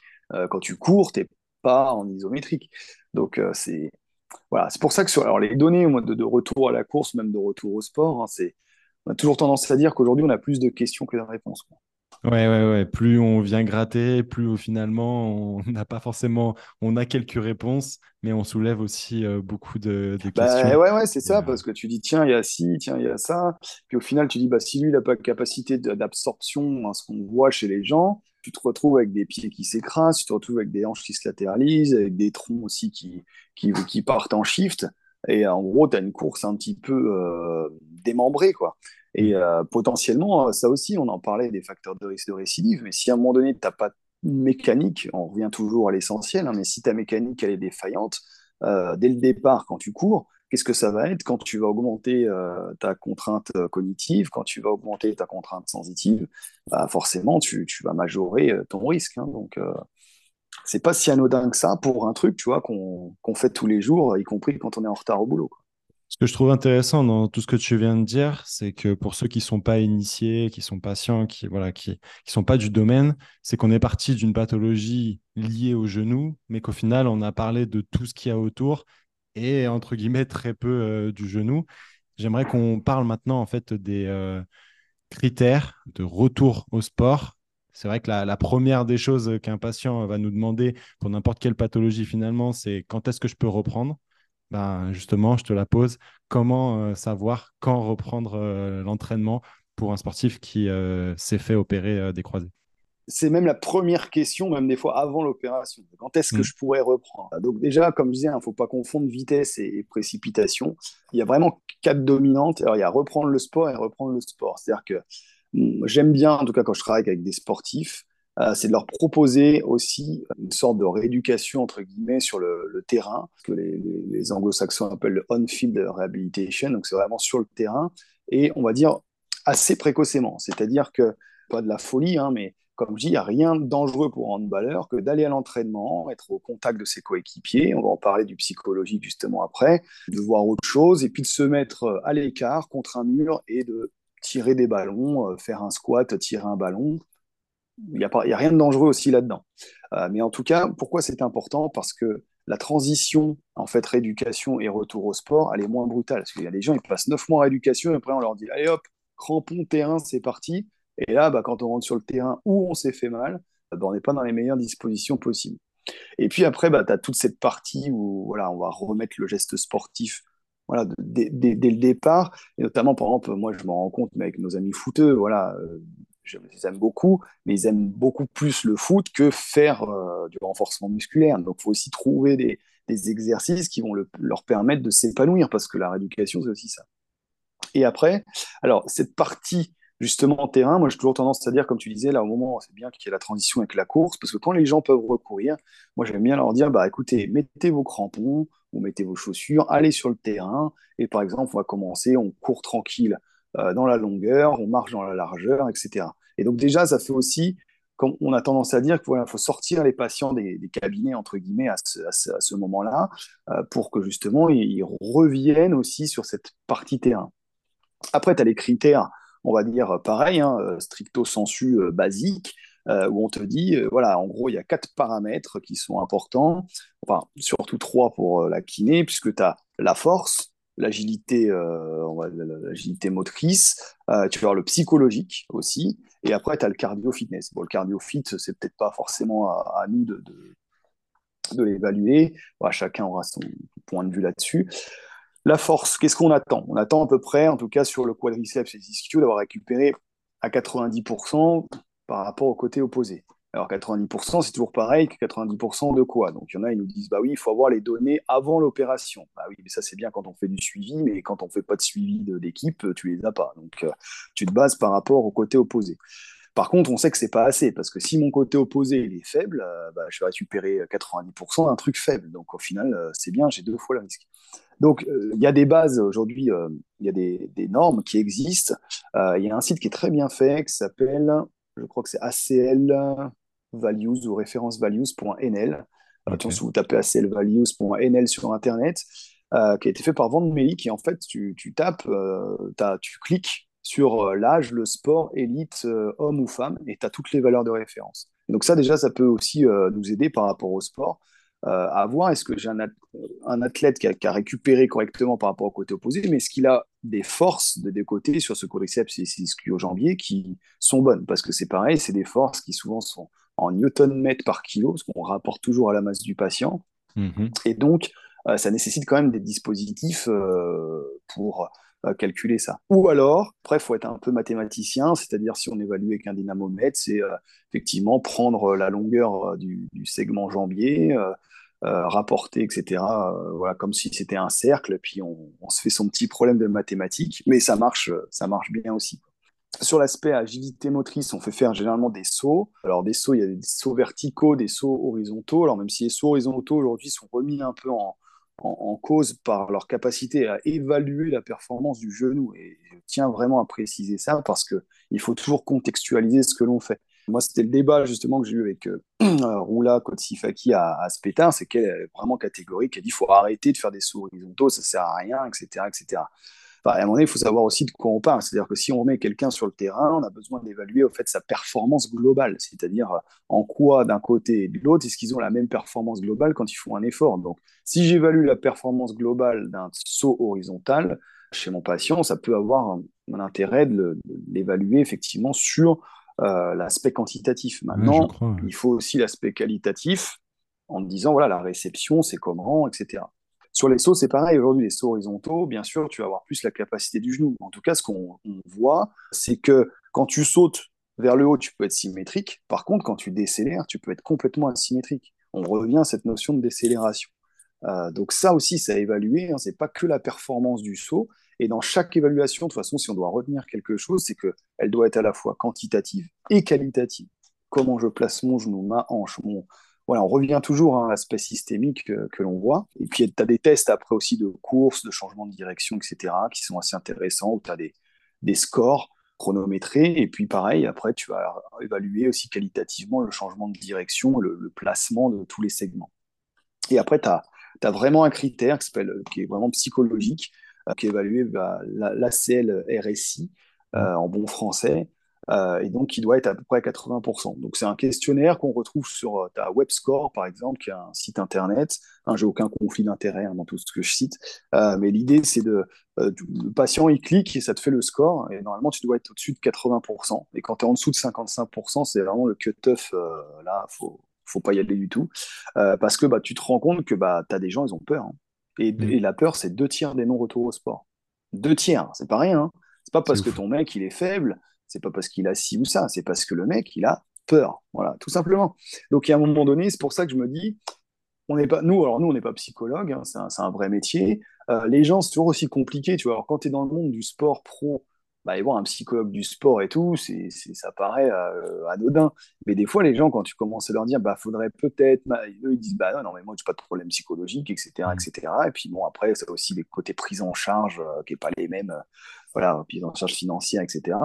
quand tu cours, tu pas en isométrique. Donc, euh, c'est voilà, c'est pour ça que sur alors, les données de, de, retour à la course, même de retour au sport, hein, c'est, on a toujours tendance à dire qu'aujourd'hui, on a plus de questions que de réponses. Ouais, ouais, ouais. Plus on vient gratter, plus finalement on n'a pas forcément, on a quelques réponses, mais on soulève aussi euh, beaucoup de, bah, questions. ouais, ouais, c'est ça, euh, parce que tu dis tiens, il y a ci, tiens, il y a ça, puis au final tu dis bah si lui il n'a pas de capacité d'absorption, hein, ce qu'on voit chez les gens, tu te retrouves avec des pieds qui s'écrasent, tu te retrouves avec des hanches qui se latéralisent, avec des troncs aussi qui, qui, qui partent en shift. Et en gros, tu as une course un petit peu euh, démembrée, quoi. Et euh, potentiellement, ça aussi, on en parlait des facteurs de risque de récidive, mais si à un moment donné, tu n'as pas de mécanique, on revient toujours à l'essentiel, hein, mais si ta mécanique, elle est défaillante, euh, dès le départ, quand tu cours, qu'est-ce que ça va être quand tu vas augmenter euh, ta contrainte euh, cognitive, quand tu vas augmenter ta contrainte sensitive? Bah Forcément, tu, vas majorer euh, ton risque. Hein. donc, c'est pas si anodin que ça pour un truc, tu vois, qu'on fait tous les jours, y compris quand on est en retard au boulot. Ce que je trouve intéressant dans tout ce que tu viens de dire, c'est que pour ceux qui ne sont pas initiés, qui sont patients, qui voilà, qui, qui sont pas du domaine, c'est qu'on est parti d'une pathologie liée au genou, mais qu'au final, on a parlé de tout ce qu'il y a autour et entre guillemets très peu euh, du genou. J'aimerais qu'on parle maintenant en fait des euh, critères de retour au sport. C'est vrai que la, première des choses qu'un patient va nous demander pour n'importe quelle pathologie finalement, c'est quand est-ce que je peux reprendre? Ben, Justement, je te la pose. Comment euh, savoir quand reprendre l'entraînement pour un sportif qui s'est fait opérer des croisés? C'est même la première question, même des fois avant l'opération. Quand est-ce que mm. je pourrais reprendre? Donc déjà, comme je disais, il ne faut pas confondre vitesse et, précipitation. Il y a vraiment quatre dominantes. Alors il y a reprendre le sport et reprendre le sport. C'est-à-dire que j'aime bien, en tout cas quand je travaille avec des sportifs, euh, c'est de leur proposer aussi une sorte de rééducation entre guillemets sur le, terrain, que les, anglo-saxons appellent le on-field rehabilitation. Donc c'est vraiment sur le terrain et on va dire assez précocement. C'est-à-dire que pas de la folie, hein, mais comme je dis, il n'y a rien de dangereux pour un handballeur que d'aller à l'entraînement, être au contact de ses coéquipiers, on va en parler du psychologique justement après, de voir autre chose, et puis de se mettre euh, à l'écart contre un mur et de tirer des ballons, euh, faire un squat, tirer un ballon. Il n'y a, a, rien de dangereux aussi là-dedans. Euh, mais en tout cas, pourquoi c'est important? Parce que la transition, en fait, rééducation et retour au sport, elle est moins brutale. Parce qu'il y a des gens, ils passent neuf mois en rééducation, et après on leur dit, allez hop, crampon, terrain, c'est parti. Et là, bah, quand on rentre sur le terrain où on s'est fait mal, bah, on n'est pas dans les meilleures dispositions possibles. Et puis après, bah, tu as toute cette partie où voilà, on va remettre le geste sportif voilà, dès, le départ. Et notamment, par exemple, moi, je me rends compte, mais avec nos amis footeux, voilà, euh, je les aime beaucoup, mais ils aiment beaucoup plus le foot que faire euh, du renforcement musculaire. Donc, il faut aussi trouver des, exercices qui vont leur permettre de s'épanouir, parce que la rééducation, c'est aussi ça. Et après, alors, cette partie justement en terrain, moi j'ai toujours tendance à dire, comme tu disais, là au moment, c'est bien qu'il y ait la transition avec la course, parce que quand les gens peuvent recourir, moi j'aime bien leur dire, bah écoutez, mettez vos crampons, ou mettez vos chaussures, allez sur le terrain, et par exemple, on va commencer, on court tranquille euh, dans la longueur, on marche dans la largeur, etc. Et donc déjà, ça fait aussi, comme on a tendance à dire qu'il faut sortir les patients des, cabinets, entre guillemets, à ce, moment-là, euh, pour que justement, ils reviennent aussi sur cette partie terrain. Après, tu as les critères on va dire pareil, hein, euh, stricto sensu euh, basique, euh, où on te dit, voilà, en gros, il y a quatre paramètres qui sont importants, enfin, surtout trois pour la kiné, puisque tu as la force, l'agilité l'agilité motrice, tu vas avoir le psychologique aussi, et après, tu as le cardio-fitness. Bon, le cardio-fit, c'est peut-être pas forcément à, nous de, l'évaluer, chacun aura son point de vue là-dessus. La force, qu'est-ce qu'on attend? On attend à peu près, en tout cas sur le quadriceps et ischio, d'avoir récupéré à 90% par rapport au côté opposé. Alors 90%, c'est toujours pareil que 90% de quoi? Donc il y en a, ils nous disent, bah oui, il faut avoir les données avant l'opération. Bah oui, mais ça c'est bien quand on fait du suivi, mais quand on fait pas de suivi d'équipe, tu les as pas. Donc euh, tu te bases par rapport au côté opposé. Par contre, on sait que c'est pas assez, parce que si mon côté opposé il est faible, euh, bah, je vais récupérer 90% d'un truc faible. Donc au final, euh, c'est bien, j'ai deux fois le risque. Donc euh, il y a des bases aujourd'hui, il y a des, des, normes qui existent. Il y a un site qui est très bien fait, qui s'appelle, je crois que c'est ACL Values ou values.nl. Okay. si vous tapez aclvalues.nl sur Internet, qui a été fait par Vandemeli, qui en fait, tu, tu tapes, tu cliques sur euh, l'âge, le sport, élite, euh, homme ou femme, et tu as toutes les valeurs de référence. Donc ça, déjà, ça peut aussi euh, nous aider par rapport au sport. à voir est-ce que j'ai un, athlète qui a, récupéré correctement par rapport au côté opposé, mais est-ce qu'il a des forces de des côtés sur ce quadriceps et ischio-jambier qui sont bonnes? Parce que c'est pareil, c'est des forces qui souvent sont en newton-mètre par kilo, ce qu'on rapporte toujours à la masse du patient. Mm-hmm. Et donc, ça nécessite quand même des dispositifs pour calculer ça. Ou alors, après, faut être un peu mathématicien, c'est-à-dire si on évalue avec un dynamomètre, c'est euh, effectivement prendre euh, la longueur euh, du, segment jambier, rapporter, etc., voilà, comme si c'était un cercle, puis on, se fait son petit problème de mathématiques, mais ça marche, ça marche bien aussi. Sur l'aspect agilité motrice, on fait faire généralement des sauts. Alors des sauts, il y a des sauts verticaux, des sauts horizontaux. Alors même si les sauts horizontaux aujourd'hui sont remis un peu en, en, cause par leur capacité à évaluer la performance du genou. Et je tiens vraiment à préciser ça parce qu'il faut toujours contextualiser ce que l'on fait. Moi, c'était le débat justement que j'ai eu avec euh, [CLEARS THROAT] Roula Kotsifaki à, à c'est qu'elle est vraiment catégorique, elle dit qu'il faut arrêter de faire des sauts horizontaux, ça sert à rien, etc. etc à un moment donné, il faut savoir aussi de quoi on parle. C'est-à-dire que si on met quelqu'un sur le terrain, on a besoin d'évaluer au fait sa performance globale, c'est-à-dire euh, en quoi d'un côté et de l'autre, est-ce qu'ils ont la même performance globale quand ils font un effort? Donc, si j'évalue la performance globale d'un saut horizontal chez mon patient, ça peut avoir un, intérêt de l'évaluer effectivement sur euh, l'aspect quantitatif. Maintenant, il faut aussi l'aspect qualitatif en disant voilà la réception, c'est comment, etc. Sur les sauts, c'est pareil. Aujourd'hui, les sauts horizontaux, bien sûr, tu vas avoir plus la capacité du genou. En tout cas, ce qu'on voit, c'est que quand tu sautes vers le haut, tu peux être symétrique. Par contre, quand tu décélères, tu peux être complètement asymétrique. On revient à cette notion de décélération. Euh, donc ça aussi, c'est à évaluer. Hein. C'est pas que la performance du saut. Et dans chaque évaluation, de toute façon, si on doit retenir quelque chose, c'est qu'elle doit être à la fois quantitative et qualitative. Comment je place mon genou, ma hanche, mon, on revient toujours à l'aspect systémique que, l'on voit. Et puis, tu as des tests après aussi de course, de changement de direction, etc., qui sont assez intéressants, où tu as des, des scores chronométrés. Et puis, pareil, après, tu vas évaluer aussi qualitativement le changement de direction, le, placement de tous les segments. Et après, tu as, vraiment un critère qui, qui est vraiment psychologique, euh, qui est évalué bah, l'ACL RSI, euh, en bon français, euh, et donc qui doit être à peu près à 80%. Donc c'est un questionnaire qu'on retrouve sur euh, ta WebScore, par exemple, qui est un site internet. Hein, J'ai aucun conflit d'intérêt hein, dans tout ce que je cite, euh, mais l'idée c'est de le patient il clique et ça te fait le score. Et normalement tu dois être au-dessus de 80%. Et quand tu es en dessous de 55%, c'est vraiment le cut-off. là, faut faut pas y aller du tout, parce que bah, tu te rends compte que bah, tu as des gens, ils ont peur. Hein. Et, mmh. et, la peur, c'est deux tiers des non-retours au sport. Deux tiers, c'est pas rien. Hein. C'est pas parce que ton mec il est faible, c'est pas parce qu'il a ci ou ça, c'est parce que le mec, il a peur. Voilà, tout simplement. Donc, il y a un moment donné, c'est pour ça que je me dis, on n'est pas, nous, alors nous, on n'est pas psychologue, hein, c'est un, vrai métier. Euh, les gens, c'est toujours aussi compliqué, tu vois. Alors, quand tu es dans le monde du sport pro, bah, et voir un psychologue du sport et tout, c'est, ça paraît euh, anodin. Mais des fois, les gens, quand tu commences à leur dire, bah, faudrait peut-être, bah, eux, ils disent, bah non, mais moi, j'ai pas de problème psychologique, etc., etc. Et puis, bon, après, c'est aussi les côtés prise en charge euh, qui n'est pas les mêmes voilà, puis en charge financière, etc.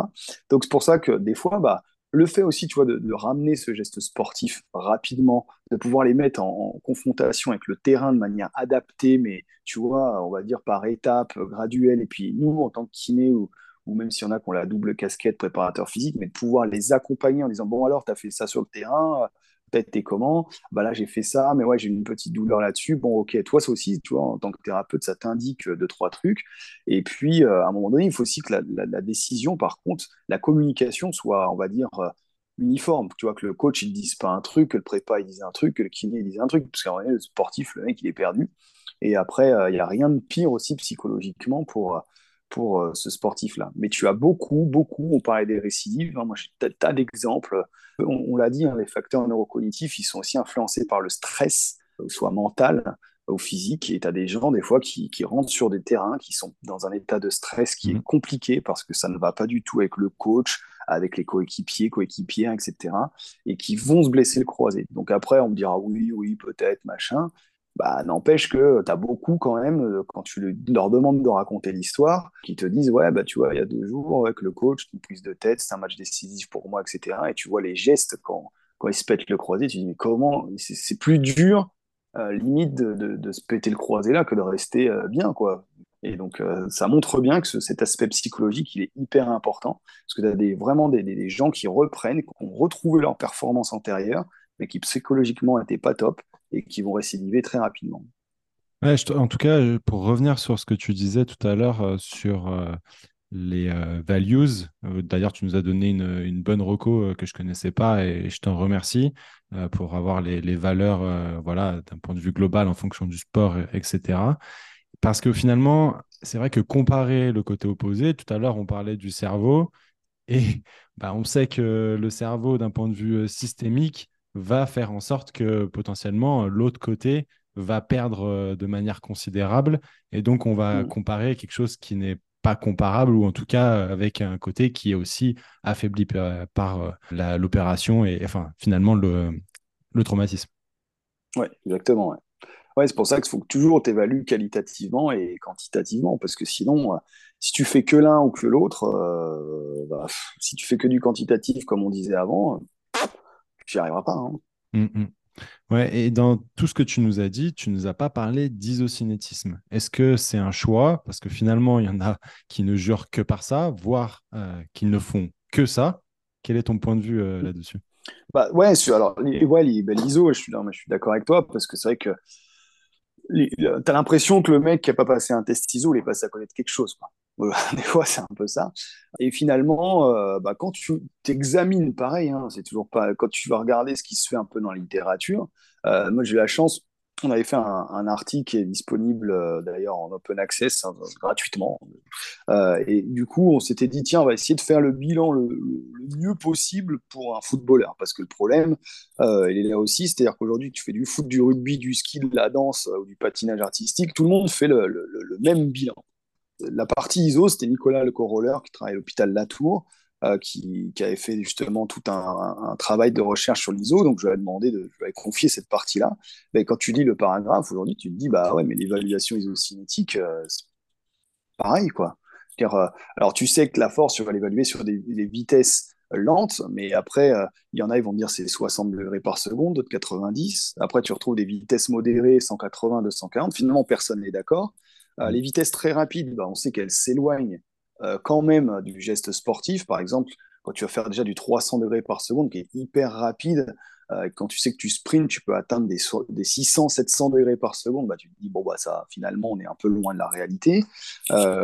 Donc c'est pour ça que des fois, bah, le fait aussi, tu vois, de, ramener ce geste sportif rapidement, de pouvoir les mettre en, confrontation avec le terrain de manière adaptée, mais tu vois, on va dire par étapes, graduelles, et puis nous, en tant que kiné, ou, ou même si on a qu'on la double casquette préparateur physique, mais de pouvoir les accompagner en disant, bon alors, tu as fait ça sur le terrain, t'es comment? Bah là, j'ai fait ça, mais ouais, j'ai une petite douleur là-dessus. Bon, ok, toi, ça aussi, tu vois, en tant que thérapeute, ça t'indique deux, trois trucs. Et puis, euh, à un moment donné, il faut aussi que la, décision, par contre, la communication soit, on va dire, euh, uniforme. Tu vois, que le coach, il ne dise pas un truc, que le prépa, il dise un truc, que le kiné, il dise un truc. Parce qu'en vrai, le sportif, le mec, il est perdu. Et après, euh, il n'y a rien de pire aussi psychologiquement pour pour euh, ce sportif-là. Mais tu as beaucoup, beaucoup, on parlait des récidives, hein, moi j'ai tas, tas d'exemples. On, l'a dit, hein, les facteurs neurocognitifs, ils sont aussi influencés par le stress, euh, soit mental ou physique. Et tu as des gens, des fois, qui, qui, rentrent sur des terrains qui sont dans un état de stress qui est mmh. compliqué parce que ça ne va pas du tout avec le coach, avec les coéquipiers, coéquipiers, etc., et qui vont se blesser le croisé. Donc après, on me dira oui, oui, peut-être, machin. Bah, n'empêche que tu as beaucoup quand même, euh, quand tu leur demandes de raconter l'histoire, qui te disent Ouais, bah, tu vois, il y a deux jours, avec le coach, une prise de tête, c'est un match décisif pour moi, etc. Et tu vois les gestes quand, quand ils se pètent le croisé, tu te dis Mais comment C'est plus dur, euh, limite, de, de, se péter le croisé là que de rester euh, bien, quoi. Et donc, ça montre bien que cet aspect psychologique, il est hyper important, parce que tu as des, vraiment des, des, gens qui reprennent, qui ont retrouvé leur performance antérieure, mais qui psychologiquement n'étaient pas top, et qui vont récidiver très rapidement. en tout cas, euh, pour revenir sur ce que tu disais tout à l'heure euh, sur euh, les values, d'ailleurs, tu nous as donné une, bonne reco que je ne connaissais pas et je t'en remercie pour avoir les, valeurs voilà, d'un point de vue global en fonction du sport, etc. Parce que finalement, c'est vrai que comparer le côté opposé, tout à l'heure, on parlait du cerveau et bah, on sait que le cerveau, d'un point de vue systémique, va faire en sorte que potentiellement l'autre côté va perdre euh, de manière considérable. Et donc, on va mm. comparer quelque chose qui n'est pas comparable ou en tout cas euh, avec un côté qui est aussi affaibli par euh, l'opération et enfin finalement le, le traumatisme. Oui, exactement. Ouais. Ouais, c'est pour ça qu'il faut que toujours tu évalues qualitativement et quantitativement, parce que sinon, si tu fais que l'un ou que l'autre, bah, si tu fais que du quantitatif, comme on disait avant, tu n'y arriveras pas. Hein. Hum, hum. Ouais, et dans tout ce que tu nous as dit, tu ne nous as pas parlé d'isocinétisme. Est-ce que c'est un choix? Parce que finalement, il y en a qui ne jurent que par ça, voire euh, qui ne font que ça. Quel est ton point de vue euh, là-dessus? Bah, Ouais, alors, ouais, ben, l'ISO, je suis, je suis d'accord avec toi, parce que c'est vrai que tu as l'impression que le mec qui n'a pas passé un test ISO, il est passé à connaître quelque chose. Quoi. [LAUGHS] des fois, c'est un peu ça. Et finalement, euh, bah, quand tu t'examines, pareil, hein, c'est toujours pas. Quand tu vas regarder ce qui se fait un peu dans la littérature, euh, moi j'ai eu la chance. On avait fait un, article qui est disponible euh, d'ailleurs en open access hein, gratuitement. et du coup, on s'était dit tiens, on va essayer de faire le bilan le, mieux possible pour un footballeur, parce que le problème, il est là aussi, c'est-à-dire qu'aujourd'hui, tu fais du foot, du rugby, du ski, de la danse ou du patinage artistique, tout le monde fait le même bilan la partie ISO, c'était Nicolas Le Coroller qui travaille à l'hôpital Latour, euh, qui, avait fait justement tout un, travail de recherche sur l'ISO. Donc, je lui ai demandé de lui ai confié cette partie-là. Mais quand tu lis le paragraphe aujourd'hui, tu te dis, bah ouais, mais l'évaluation isocinétique, euh, c'est pareil, quoi. Euh, alors, tu sais que la force, tu vas l'évaluer sur des, vitesses lentes, mais après, il y en a, ils vont dire c'est 60 degrés par seconde, d'autres 90. Après, tu retrouves des vitesses modérées, 180, 240. Finalement, personne n'est d'accord. Euh, les vitesses très rapides, bah, on sait qu'elles s'éloignent euh, quand même du geste sportif. Par exemple, quand tu vas faire déjà du 300 degrés par seconde, qui est hyper rapide, euh, quand tu sais que tu sprints, tu peux atteindre des, des 600, 700 degrés par seconde, bah, tu te dis, bon, bah, ça, finalement, on est un peu loin de la réalité.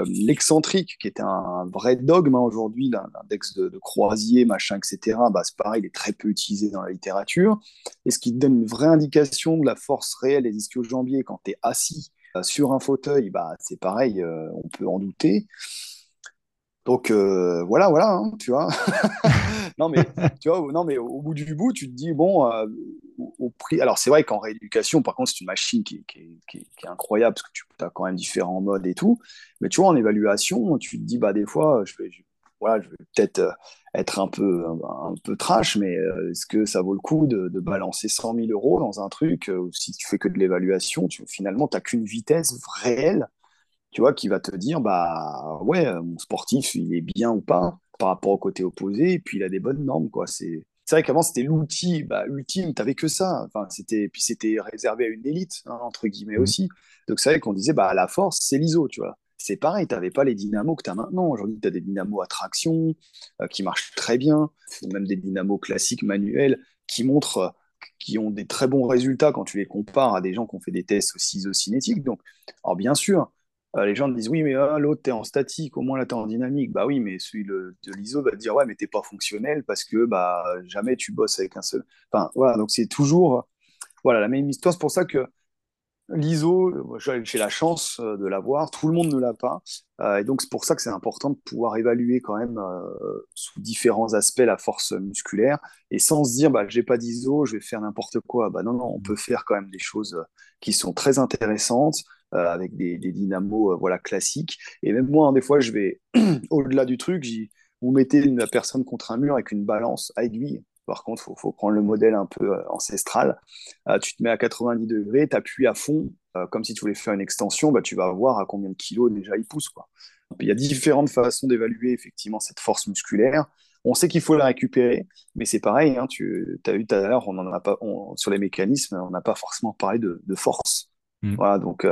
L'excentrique, qui était un, vrai dogme hein, aujourd'hui, l'index de, de, croisier, machin, etc., bah, c'est pareil, il est très peu utilisé dans la littérature. Et ce qui te donne une vraie indication de la force réelle des ischio-jambiers quand tu es assis euh, sur un fauteuil, bah, c'est pareil, euh, on peut en douter. Donc euh, voilà, voilà, hein, tu vois. [LAUGHS] non mais tu vois, non mais au bout du bout, tu te dis bon, au, prix. Alors c'est vrai qu'en rééducation, par contre, c'est une machine qui, est incroyable parce que tu as quand même différents modes et tout. Mais tu vois, en évaluation, tu te dis bah des fois, je vais, voilà, je vais peut-être euh, être un peu, un, peu trash, mais euh, est-ce que ça vaut le coup de, balancer 100 000 euros dans un truc euh, si tu fais que de l'évaluation, tu, finalement, tu n'as qu'une vitesse réelle, tu vois, qui va te dire, bah ouais, mon sportif, il est bien ou pas par rapport au côté opposé, et puis il a des bonnes normes, quoi. C'est c'est vrai qu'avant c'était l'outil bah, ultime, t'avais que ça. Enfin, c'était puis c'était réservé à une élite hein, entre guillemets mmh. aussi. Donc c'est vrai qu'on disait bah la force c'est l'ISO, tu vois c'est pareil, tu n'avais pas les dynamos que tu as maintenant. Aujourd'hui, tu as des dynamos à traction euh, qui marchent très bien, ou même des dynamos classiques manuels qui montrent, euh, qui ont des très bons résultats quand tu les compares à des gens qui ont fait des tests aussi isocinétiques. Donc, alors bien sûr, euh, les gens disent oui, mais ah, l'autre, tu es en statique, au moins là, tu es en dynamique. Bah oui, mais celui de l'ISO va te dire ouais, mais tu pas fonctionnel parce que bah, jamais tu bosses avec un seul. Enfin, voilà, donc c'est toujours voilà, la même histoire. C'est pour ça que L'ISO, j'ai la chance euh, de l'avoir, tout le monde ne l'a pas. Euh, et donc, c'est pour ça que c'est important de pouvoir évaluer quand même euh, sous différents aspects la force musculaire et sans se dire, bah, j'ai pas d'ISO, je vais faire n'importe quoi. Bah, non, non, on peut faire quand même des choses qui sont très intéressantes avec des, dynamos voilà, classiques. Et même moi, hein, des fois, je vais [CLEARS THROAT] au-delà du truc, vous mettez la personne contre un mur avec une balance à aiguille. Par contre, il faut, prendre le modèle un peu euh, ancestral. Euh, tu te mets à 90 degrés, tu appuies à fond, euh, comme si tu voulais faire une extension, bah, tu vas voir à combien de kilos déjà il pousse. Quoi. Il y a différentes façons d'évaluer effectivement cette force musculaire. On sait qu'il faut la récupérer, mais c'est pareil, hein, tu as vu tout à l'heure, on en a pas, sur les mécanismes, on n'a pas forcément parlé de, force. Mm. Voilà, donc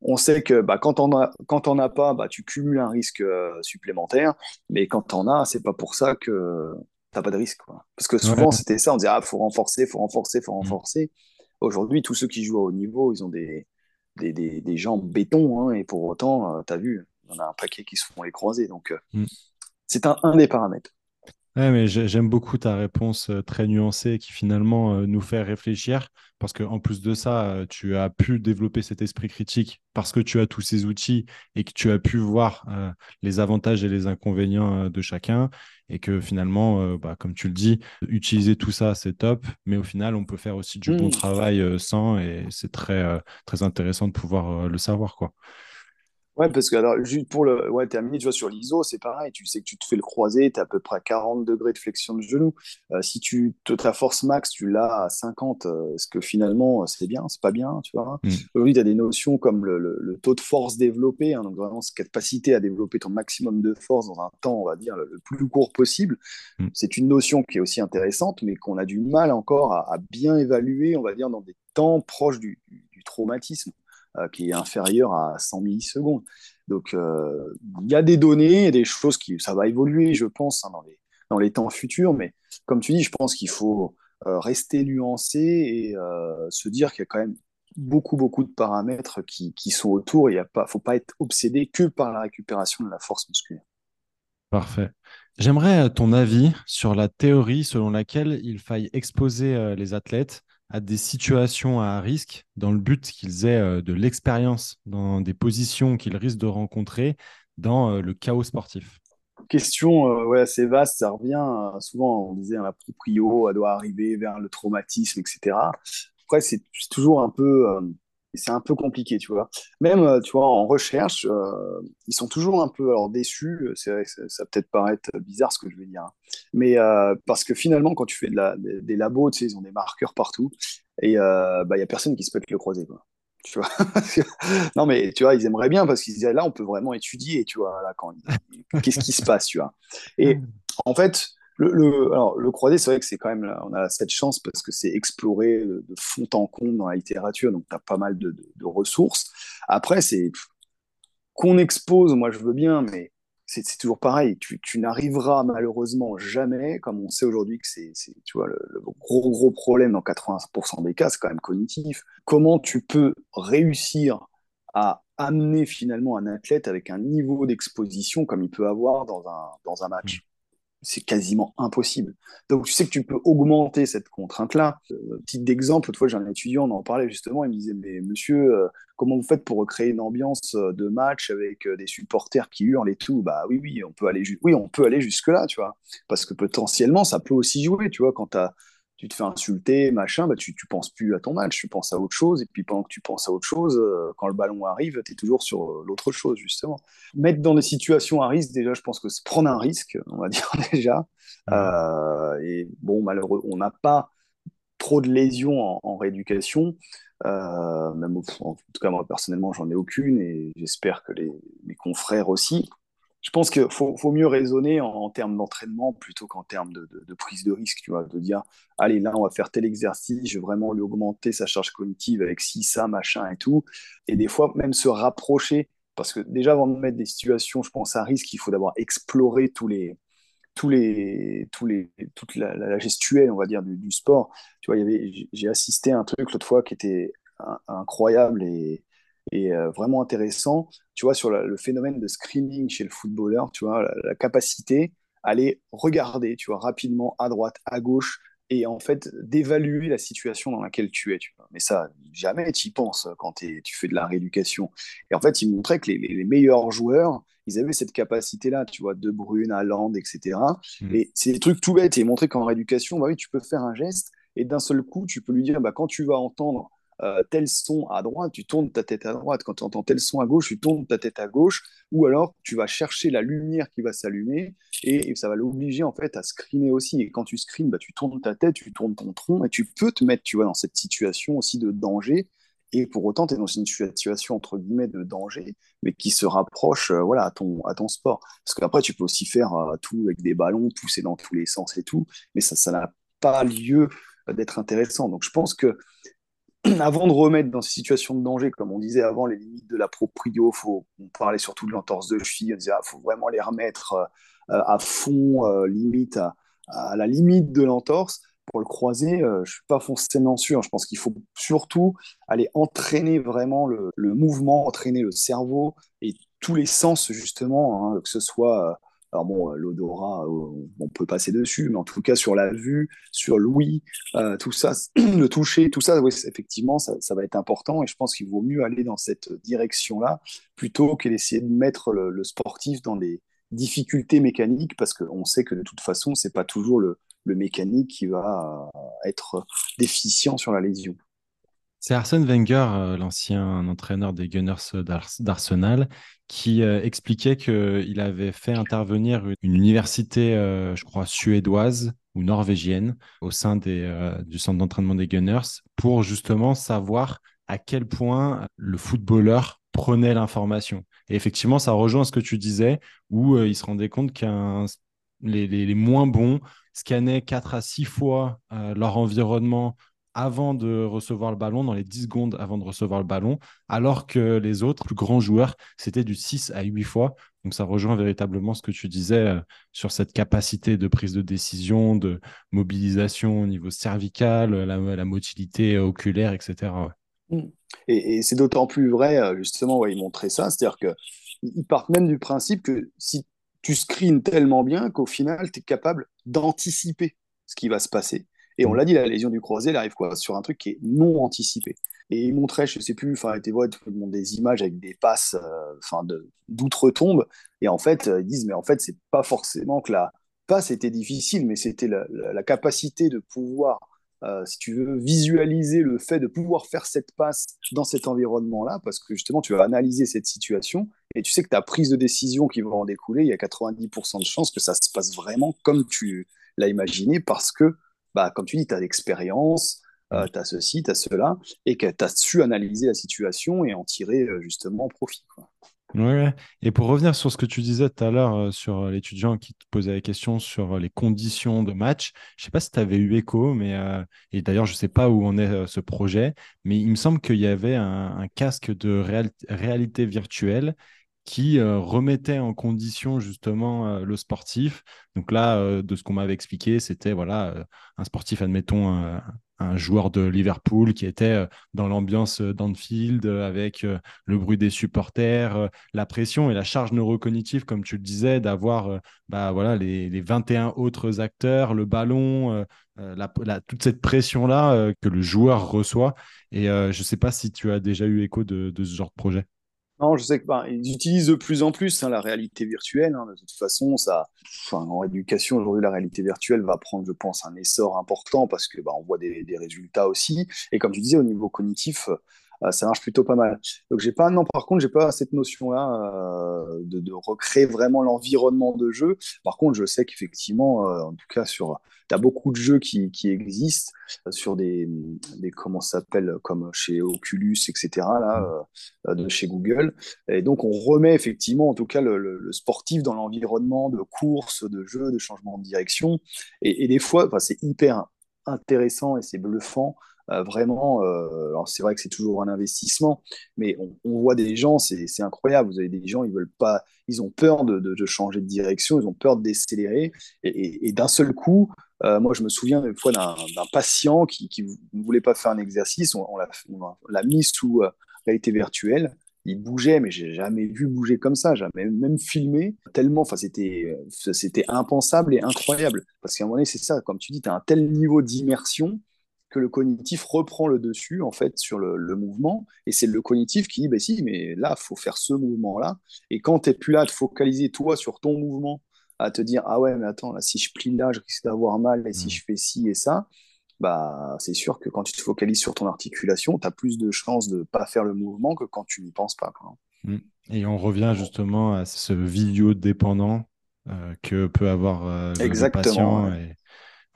on sait que bah, quand on a, quand on pas, bah, tu cumules un risque supplémentaire, mais quand on as, c'est pas pour ça que t'as pas de risque. Parce que souvent, c'était ça, on disait, ah, faut renforcer, faut renforcer, faut mm. renforcer. Aujourd'hui, tous ceux qui jouent à haut niveau, ils ont des, des, des, jambes béton, hein, et pour autant, tu as vu, il y en a un paquet qui se font les croiser. Donc, mm. c'est un, un des paramètres. Ouais, mais j'aime beaucoup ta réponse euh, très nuancée qui finalement euh, nous fait réfléchir parce qu'en plus de ça, euh, tu as pu développer cet esprit critique parce que tu as tous ces outils et que tu as pu voir les avantages et les inconvénients de chacun et que finalement, bah, comme tu le dis, utiliser tout ça, c'est top, mais au final, on peut faire aussi du bon mmh. travail sans et c'est très, très intéressant de pouvoir le savoir. quoi. Ouais, parce que alors, juste pour le ouais, terminer, tu vois, sur l'ISO, c'est pareil. Tu sais que tu te fais le croisé, tu as à peu près 40 degrés de flexion de genou. Euh, si tu te, ta force max, tu l'as à 50, euh, est-ce que finalement, euh, c'est bien, c'est pas bien, tu vois. Mm. Aujourd'hui, tu as des notions comme le, le, taux de force développé, hein, donc vraiment cette capacité à développer ton maximum de force dans un temps, on va dire, le, plus court possible. Mm. C'est une notion qui est aussi intéressante, mais qu'on a du mal encore à, à, bien évaluer, on va dire, dans des temps proches du, du traumatisme. Euh, qui est inférieur à 100 millisecondes. Donc, euh, il y a des données, des choses qui, ça va évoluer, je pense, hein, dans, les, temps futurs. Mais comme tu dis, je pense qu'il faut euh, rester nuancé et se dire qu'il y a quand même beaucoup, beaucoup de paramètres qui, qui sont autour. Il ne faut pas être obsédé que par la récupération de la force musculaire. Parfait. J'aimerais ton avis sur la théorie selon laquelle il faille exposer les athlètes à des situations à risque dans le but qu'ils aient euh, de l'expérience dans des positions qu'ils risquent de rencontrer dans euh, le chaos sportif Question euh, ouais, assez vaste, ça revient souvent, on disait la proprio, elle doit arriver vers le traumatisme, etc. Après, c'est toujours un peu c'est un peu compliqué, tu vois. Même, euh, tu vois, en recherche, euh, ils sont toujours un peu alors, déçus. C'est vrai ça, va peut-être paraître bizarre ce que je vais dire. Hein. Mais euh, parce que finalement, quand tu fais de la, des, labos, tu sais, ils ont des marqueurs partout. Et il bah, n'y a personne qui se peut le croiser, quoi. Tu vois [LAUGHS] non, mais tu vois, ils aimeraient bien parce qu'ils disaient là, on peut vraiment étudier, tu vois, là, quand qu'est-ce qui se passe, tu vois. Et [LAUGHS] en fait, le, le croisé, c'est vrai que c'est quand même, on a cette chance parce que c'est exploré de, fond en comble dans la littérature, donc tu as pas mal de, ressources. Après, c'est qu'on expose, moi je veux bien, mais c'est toujours pareil. Tu, n'arriveras malheureusement jamais, comme on sait aujourd'hui que c'est, tu vois, le, gros gros problème dans 80% des cas, c'est quand même cognitif. Comment tu peux réussir à amener finalement un athlète avec un niveau d'exposition comme il peut avoir dans un, dans un match? C'est quasiment impossible. Donc tu sais que tu peux augmenter cette contrainte-là. Euh, petit d'exemple, autrefois j'ai un étudiant, on en parlait justement, il me disait, mais monsieur, euh, comment vous faites pour recréer une ambiance euh, de match avec des supporters qui hurlent et tout? Bah oui, oui, on peut aller, oui, on peut aller jusque-là, tu vois. Parce que potentiellement, ça peut aussi jouer, tu vois, quand tu as tu te fais insulter, machin, bah tu, tu penses plus à ton match, tu penses à autre chose, et puis pendant que tu penses à autre chose, euh, quand le ballon arrive, tu es toujours sur euh, l'autre chose, justement. Mettre dans des situations à risque, déjà, je pense que c'est prendre un risque, [LAUGHS] on va dire [LAUGHS] déjà. Euh, et bon, malheureux, on n'a pas trop de lésions en, rééducation. même en tout cas, moi, personnellement, j'en ai aucune, et j'espère que les, mes confrères aussi je pense qu'il faut, mieux raisonner en, termes d'entraînement plutôt qu'en termes de, prise de risque, tu vois, de dire, allez, là, on va faire tel exercice, je vais vraiment lui augmenter sa charge cognitive avec ci, ça, machin et tout. Et des fois, même se rapprocher, parce que déjà, avant de mettre des situations, je pense, à risque, il faut d'abord explorer tous les, tous les, tous les, toute la, gestuelle, on va dire, du, sport. Tu vois, j'ai assisté à un truc l'autre fois qui était incroyable et, et euh, vraiment intéressant, tu vois, sur le phénomène de screening chez le footballeur, tu vois, la, capacité à aller regarder, tu vois, rapidement à droite, à gauche, et en fait d'évaluer la situation dans laquelle tu es. Tu vois. Mais ça, jamais tu y penses quand tu fais de la rééducation. Et en fait, il montrait que les, meilleurs joueurs, ils avaient cette capacité-là, tu vois, De Bruyne, Haaland, etc. Mmh. Et c'est des trucs tout bêtes. Et il montrait qu'en rééducation, bah oui, tu peux faire un geste, et d'un seul coup, tu peux lui dire, bah, quand tu vas entendre euh, tel son à droite, tu tournes ta tête à droite. Quand tu entends tel son à gauche, tu tournes ta tête à gauche. Ou alors, tu vas chercher la lumière qui va s'allumer et, ça va l'obliger en fait à screener aussi. Et quand tu screens, bah, tu tournes ta tête, tu tournes ton tronc et tu peux te mettre, tu vois, dans cette situation aussi de danger. Et pour autant, tu es dans une situation entre guillemets de danger, mais qui se rapproche euh, voilà, à, ton, à ton sport. Parce qu'après, tu peux aussi faire euh, tout avec des ballons, pousser dans tous les sens et tout, mais ça n'a pas lieu d'être intéressant. Donc je pense que [CLEARS THROAT] avant de remettre dans ces situations de danger, comme on disait avant, les limites de la proprio, faut, on parlait surtout de l'entorse de cheville, on disait ah, faut vraiment les remettre euh, à fond, euh, limite à, la limite de l'entorse. Pour le croiser, euh, je suis pas forcément sûr. Je pense qu'il faut surtout aller entraîner vraiment le, le, mouvement, entraîner le cerveau et tous les sens justement, hein, que ce soit alors bon, euh, l'odorat, euh, on peut passer dessus, mais en tout cas sur la vue, sur l'ouïe, euh, tout ça, [CLEARS THROAT] le toucher, tout ça, oui, effectivement, ça, va être important. Et je pense qu'il vaut mieux aller dans cette direction-là plutôt que d'essayer de mettre le, sportif dans des difficultés mécaniques, parce qu'on sait que de toute façon, c'est pas toujours le, le mécanique qui va être déficient sur la lésion. C'est Arsène Wenger, euh, l'ancien entraîneur des Gunners d'Arsenal, qui euh, expliquait qu'il avait fait intervenir une université, euh, je crois, suédoise ou norvégienne au sein du centre d'entraînement des Gunners pour justement savoir à quel point le footballeur prenait l'information. Et effectivement, ça rejoint ce que tu disais, où il se rendait compte les, les, moins bons scannaient 4 à 6 fois leur environnement avant de recevoir le ballon, dans les 10 secondes avant de recevoir le ballon, alors que les autres plus grands joueurs, c'était du 6 à 8 fois. Donc ça rejoint véritablement ce que tu disais euh, sur cette capacité de prise de décision, de mobilisation au niveau cervical, la, motilité oculaire, etc. Mmh. Et, c'est d'autant plus vrai, euh, justement, ouais, il montrait ça, c'est-à-dire qu'ils partent même du principe que si tu screens tellement bien qu'au final, tu es capable d'anticiper ce qui va se passer. Et on l'a dit, la lésion du croisé, elle arrive quoi Sur un truc qui est non anticipé. Et il montrait, je sais plus, enfin, tu vois, des images avec des passes, euh, enfin, d'outre-tombe. Et en fait, ils disent, mais en fait, c'est pas forcément que la passe était difficile, mais c'était la, capacité de pouvoir, euh, si tu veux, visualiser le fait de pouvoir faire cette passe dans cet environnement-là, parce que justement, tu vas analyser cette situation et tu sais que ta prise de décision qui va en découler, il y a 90% de chances que ça se passe vraiment comme tu l'as imaginé, parce que bah, comme tu dis, tu as l'expérience, euh, tu as ceci, tu as cela, et que tu as su analyser la situation et en tirer euh, justement profit. Quoi. Ouais, et pour revenir sur ce que tu disais tout à l'heure euh, sur l'étudiant qui te posait la question sur les conditions de match, je ne sais pas si tu avais eu écho, mais et d'ailleurs je ne sais pas où en est ce projet, mais il me semble qu'il y avait un, casque de réalité virtuelle qui euh, remettait en condition justement euh, le sportif. Donc là, euh, de ce qu'on m'avait expliqué, c'était voilà un sportif, admettons un joueur de Liverpool qui était dans l'ambiance d'Anfield avec le bruit des supporters, la pression et la charge neurocognitive, comme tu le disais, d'avoir bah, voilà, les, les, 21 autres acteurs, le ballon, toute cette pression-là que le joueur reçoit. Et je ne sais pas si tu as déjà eu écho de, de ce genre de projet. Non, je sais que ben, ils utilisent de plus en plus hein, la réalité virtuelle. Hein, de toute façon, en éducation aujourd'hui, la réalité virtuelle va prendre, je pense, un essor important parce que ben, on voit des, résultats aussi. Et comme tu disais, au niveau cognitif, euh, ça marche plutôt pas mal. Donc j'ai pas, non, par contre, j'ai pas cette notion-là euh, de, de, recréer vraiment l'environnement de jeu. Par contre, je sais qu'effectivement, euh, en tout cas sur, tu beaucoup de jeux qui, existent sur des, comment ça s'appelle, comme chez Oculus, etc. Là, de chez Google. Et donc on remet effectivement, en tout cas, le, sportif dans l'environnement de course, de jeu, de changement de direction. Et, et des fois, c'est hyper intéressant et c'est bluffant euh, vraiment, euh, alors c'est vrai que c'est toujours un investissement, mais on, voit des gens, c'est incroyable. Vous avez des gens, ils veulent pas, ils ont peur de, de, changer de direction, ils ont peur de décélérer, et, d'un seul coup, euh, moi, je me souviens une fois d'un patient qui, ne voulait pas faire un exercice, on, l'a mis sous réalité virtuelle. Il bougeait, mais j'ai jamais vu bouger comme ça, jamais même filmé. Tellement, enfin, c'était, c'était impensable et incroyable. Parce qu'à un moment donné, c'est ça, comme tu dis, tu as un tel niveau d'immersion que le cognitif reprend le dessus en fait sur le, mouvement et c'est le cognitif qui dit bah si mais là faut faire ce mouvement là et quand tu n'es plus là à te focaliser toi sur ton mouvement à te dire ah ouais mais attends là si je plie là je risque d'avoir mal et si mmh. je fais ci et ça bah, c'est sûr que quand tu te focalises sur ton articulation, tu as plus de chances de ne pas faire le mouvement que quand tu n'y penses pas. Mmh. Et on revient justement à ce vidéo dépendant euh, que peut avoir euh, le, patient.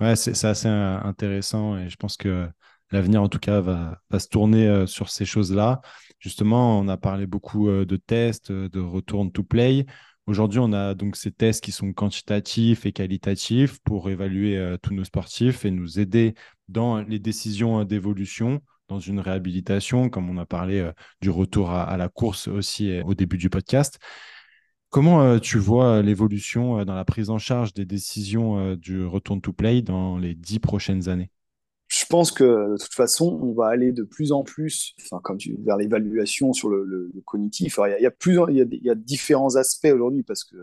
Ouais. c'est assez intéressant et je pense que l'avenir, en tout cas, va, va se tourner euh, sur ces choses-là. Justement, on a parlé beaucoup de tests, de return to play. Aujourd'hui, on a donc ces tests qui sont quantitatifs et qualitatifs pour évaluer tous nos sportifs et nous aider dans les décisions d'évolution dans une réhabilitation, comme on a parlé du retour à, la course aussi au début du podcast. Comment tu vois l'évolution dans la prise en charge des décisions du return to play dans les dix prochaines années? Pense que de toute façon, on va aller de plus en plus, enfin, vers l'évaluation sur le, cognitif. il, y a, y a, différents aspects aujourd'hui parce que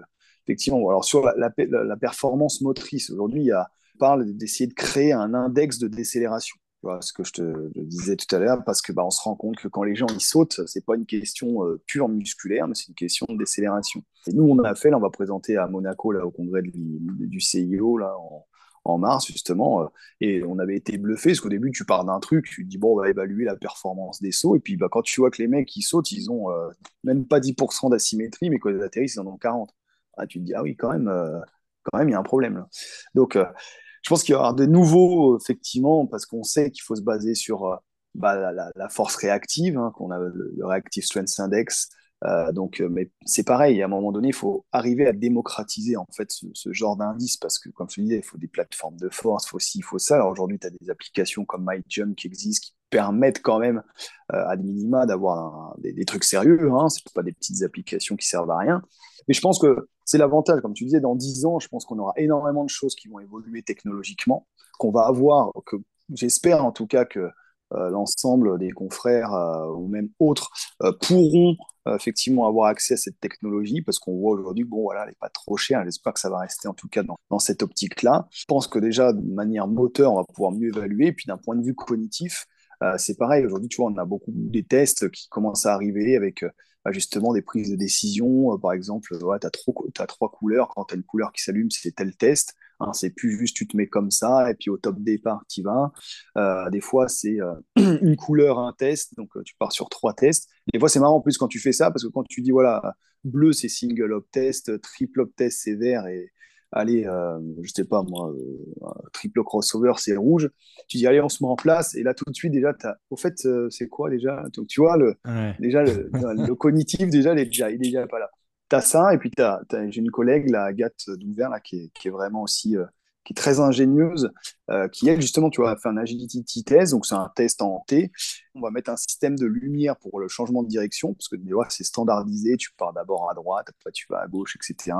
effectivement, alors sur la, performance motrice, aujourd'hui, il parle d'essayer de créer un index de décélération ce que je te, disais tout à l'heure, parce que bah, on se rend compte que quand les gens ils sautent, c'est pas une question euh, pure musculaire, mais c'est une question de décélération. Nous, on a fait, on va présenter à Monaco là, au congrès du CIO là, en, mars, justement, euh, et on avait été bluffé, parce qu'au début, tu pars d'un truc, tu te dis, bon, on va évaluer la performance des sauts, et puis bah, quand tu vois que les mecs qui sautent, ils ont euh, même pas 10% d'asymétrie, mais quand ils atterrissent, ils en ont 40. Ah, tu te dis, ah oui, quand même, quand même, il y a un problème. Donc, je pense qu'il y aura de nouveaux, effectivement, parce qu'on sait qu'il faut se baser sur euh, bah, la, force réactive, hein, qu'on a le, Reactive Strength Index. Euh, donc, euh, mais c'est pareil, à un moment donné, il faut arriver à démocratiser en fait ce, genre d'indice parce que, comme je te disais, il faut des plateformes de force, il faut ci, il faut ça. Alors aujourd'hui, tu as des applications comme MyJump qui existent, qui permettent quand même, à des minima, d'avoir des, trucs sérieux. Hein, ce pas des petites applications qui servent à rien. Mais je pense que c'est l'avantage, comme tu disais, dans 10 ans, je pense qu'on aura énormément de choses qui vont évoluer technologiquement, qu'on va avoir, que j'espère en tout cas que euh, l'ensemble des confrères euh, ou même autres euh, pourront effectivement avoir accès à cette technologie parce qu'on voit aujourd'hui bon voilà elle n'est pas trop chère j'espère que ça va rester en tout cas dans, cette optique là je pense que déjà de manière moteur on va pouvoir mieux évaluer et puis d'un point de vue cognitif c'est pareil aujourd'hui tu vois on a beaucoup des tests qui commencent à arriver avec bah, justement des prises de décision. Euh, par exemple, tu as, trois couleurs. Quand tu as une couleur qui s'allume, c'est tel test. Hein, c'est plus juste tu te mets comme ça et puis au top départ, tu vas. Euh, des fois, c'est euh, [CLEARS THROAT] une couleur, un test. Donc, tu pars sur trois tests. Des fois, c'est marrant en plus quand tu fais ça parce que quand tu dis, voilà, bleu, c'est single up test, triple up test, c'est vert et, allez, euh, je sais pas moi, euh, triple crossover, c'est rouge. Tu dis, allez, on se met en place. Et là, tout de suite, déjà, as... au fait, euh, c'est quoi déjà? Donc, tu vois, le, déjà, le, cognitif, déjà, il est déjà, il est déjà pas là. Tu as ça, et puis j'ai une collègue, la Agathe Douvert, là, qui, est, vraiment aussi qui est très ingénieuse, euh, qui elle justement, tu vois, fait un agility test, donc c'est un test en T. On va mettre un système de lumière pour le changement de direction, parce que c'est standardisé, tu pars d'abord à droite, après tu vas à gauche, etc.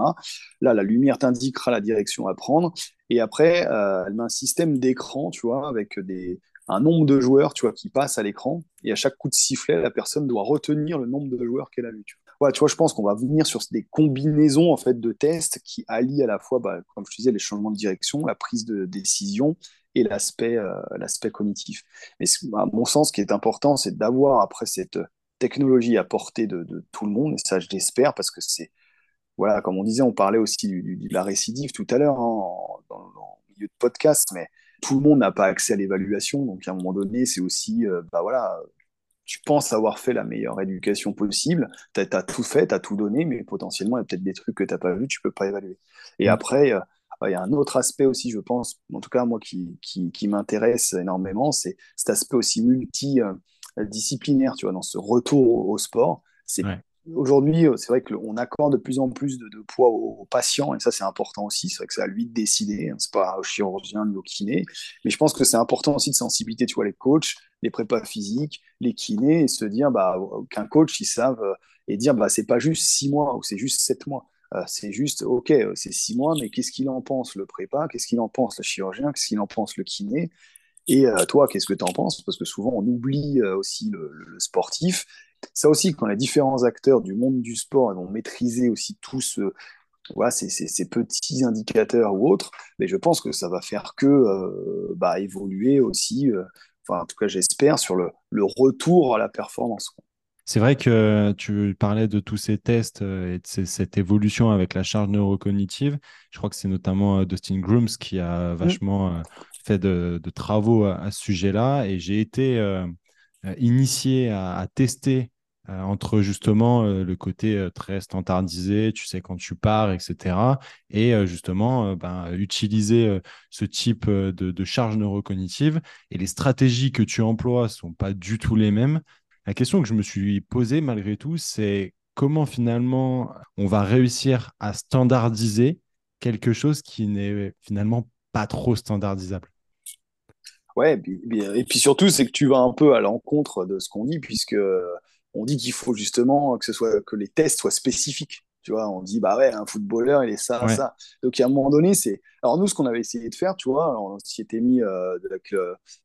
Là, la lumière t'indiquera la direction à prendre, et après, euh, elle met un système d'écran, tu vois, avec des, un nombre de joueurs, tu vois, qui passent à l'écran, et à chaque coup de sifflet, la personne doit retenir le nombre de joueurs qu'elle a vu. Tu tu vois, je pense qu'on va venir sur des combinaisons en fait de tests qui allient à la fois, bah, comme je disais, les changements de direction, la prise de décision et l'aspect euh, l'aspect cognitif. Mais à mon sens, ce qui est important, c'est d'avoir après cette technologie à portée de, tout le monde, et ça, je l'espère, parce que c'est, voilà, comme on disait, on parlait aussi de la récidive tout à l'heure hein, dans, le milieu de podcast, mais tout le monde n'a pas accès à l'évaluation, donc à un moment donné, c'est aussi, euh, bah voilà, tu penses avoir fait la meilleure éducation possible, tu as, tout fait, tu as tout donné, mais potentiellement, il y a peut-être des trucs que tu n'as pas vu, tu peux pas évaluer. Et mm. après, euh, il y a un autre aspect aussi, je pense, en tout cas, moi, qui, qui, m'intéresse énormément, c'est cet aspect aussi multidisciplinaire, tu vois, dans ce retour au, sport. C'est Aujourd'hui, euh, c'est vrai qu'on accorde de plus en plus de, poids aux, patients, et ça c'est important aussi. C'est vrai que c'est à lui de décider, hein. c'est pas au chirurgien ni au kiné. Mais je pense que c'est important aussi de sensibilité, tu vois, les coachs, les prépas physiques, les kinés, et se dire bah, qu'un coach, ils savent, euh, et dire bah, c'est pas juste six mois ou c'est juste sept mois. Euh, c'est juste, ok, c'est six mois, mais qu'est-ce qu'il en pense le prépa? Qu'est-ce qu'il en pense le chirurgien? Qu'est-ce qu'il en pense le kiné? Et toi, qu'est-ce que tu en penses? Parce que souvent, on oublie aussi le, sportif ça aussi, quand les différents acteurs du monde du sport vont maîtriser aussi tous voilà, ces, ces, petits indicateurs ou autres, mais je pense que ça va faire que euh, bah, évoluer aussi, euh, enfin, en tout cas j'espère, sur le, le, retour à la performance. C'est vrai que tu parlais de tous ces tests euh, et de cette évolution avec la charge neurocognitive. Je crois que c'est notamment Dustin Grooms qui a mmh. vachement fait de, travaux à, ce sujet-là et j'ai été initié à, tester entre justement le côté très standardisé, tu sais, quand tu pars, etc. Et justement, ben, utiliser ce type de, de charge neurocognitive. Et les stratégies que tu emploies ne sont pas du tout les mêmes. La question que je me suis posée malgré tout, c'est comment finalement on va réussir à standardiser quelque chose qui n'est finalement pas trop standardisable? Ouais, et puis surtout, c'est que tu vas un peu à l'encontre de ce qu'on dit, puisque on dit qu'il faut justement que ce soit que les tests soient spécifiques. Tu vois, on dit, bah ouais, un footballeur, il est ça, ça. Donc, à un moment donné, c'est. Alors, nous, ce qu'on avait essayé de faire, tu vois, on s'y était mis. Euh,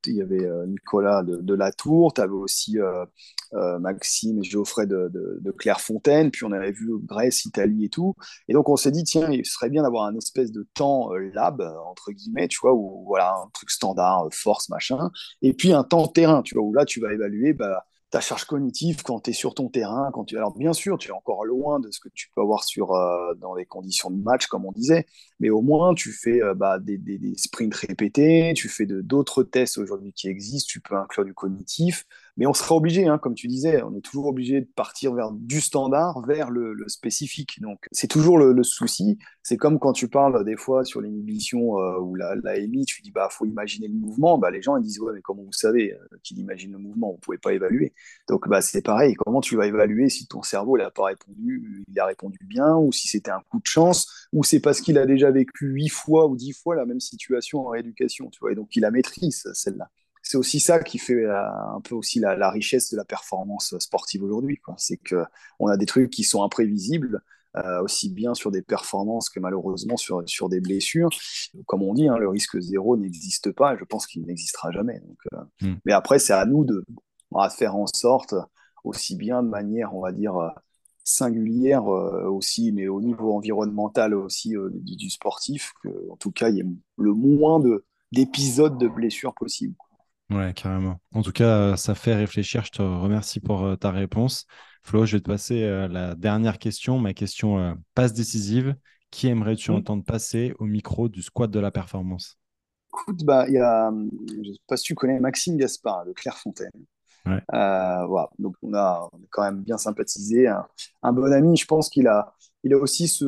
il y avait euh, Nicolas de, de Latour, tu avais aussi euh, Maxime et Geoffrey de, de, Clairefontaine, puis on avait vu Grèce, Italie et tout. Et donc, on s'est dit, tiens, il serait bien d'avoir un espèce de temps lab, entre guillemets, tu vois, où voilà, un truc standard, force, machin. Et puis, un temps terrain, tu vois, où là, tu vas évaluer, bah ta charge cognitive quand tu es sur ton terrain. Quand tu... Alors bien sûr, tu es encore loin de ce que tu peux avoir sur, euh, dans les conditions de match, comme on disait, mais au moins tu fais euh, bah, des, des, sprints répétés, tu fais d'autres tests aujourd'hui qui existent, tu peux inclure du cognitif, mais on sera obligé, hein, comme tu disais, on est toujours obligé de partir vers du standard, vers le, spécifique. Donc c'est toujours le, souci. C'est comme quand tu parles des fois sur l'inhibition euh, ou la, la MI, tu dis bah faut imaginer le mouvement. Bah, les gens ils disent ouais mais comment vous savez euh, qu'il imagine le mouvement? Vous pouvez pas évaluer. Donc bah c'est pareil. Comment tu vas évaluer si ton cerveau n'a pas répondu, il a répondu bien, ou si c'était un coup de chance, ou c'est parce qu'il a déjà vécu huit fois ou dix fois la même situation en rééducation, tu vois. Et donc il la maîtrise celle-là? C'est aussi ça qui fait euh, un peu aussi la, richesse de la performance sportive aujourd'hui. C'est qu'on a des trucs qui sont imprévisibles, euh, aussi bien sur des performances que malheureusement sur, sur des blessures. Comme on dit, hein, le risque zéro n'existe pas et je pense qu'il n'existera jamais. Donc, euh, hmm. Mais après, c'est à nous de faire en sorte, aussi bien de manière, on va dire, singulière aussi, mais au niveau environnemental aussi du, sportif, qu'en tout cas, il y ait le moins d'épisodes de blessures possibles. Ouais, carrément. En tout cas, ça fait réfléchir. Je te remercie pour euh, ta réponse. Flo, je vais te passer euh, la dernière question, ma question euh, passe décisive. Qui aimerais-tu entendre passer au micro du squat de la performance? Écoute, bah, y a, je ne sais pas si tu connais Maxime Gaspard de Clairefontaine. Ouais. voilà. Donc, on a, quand même bien sympathisé. Un, bon ami, je pense qu'il a, il a aussi ce.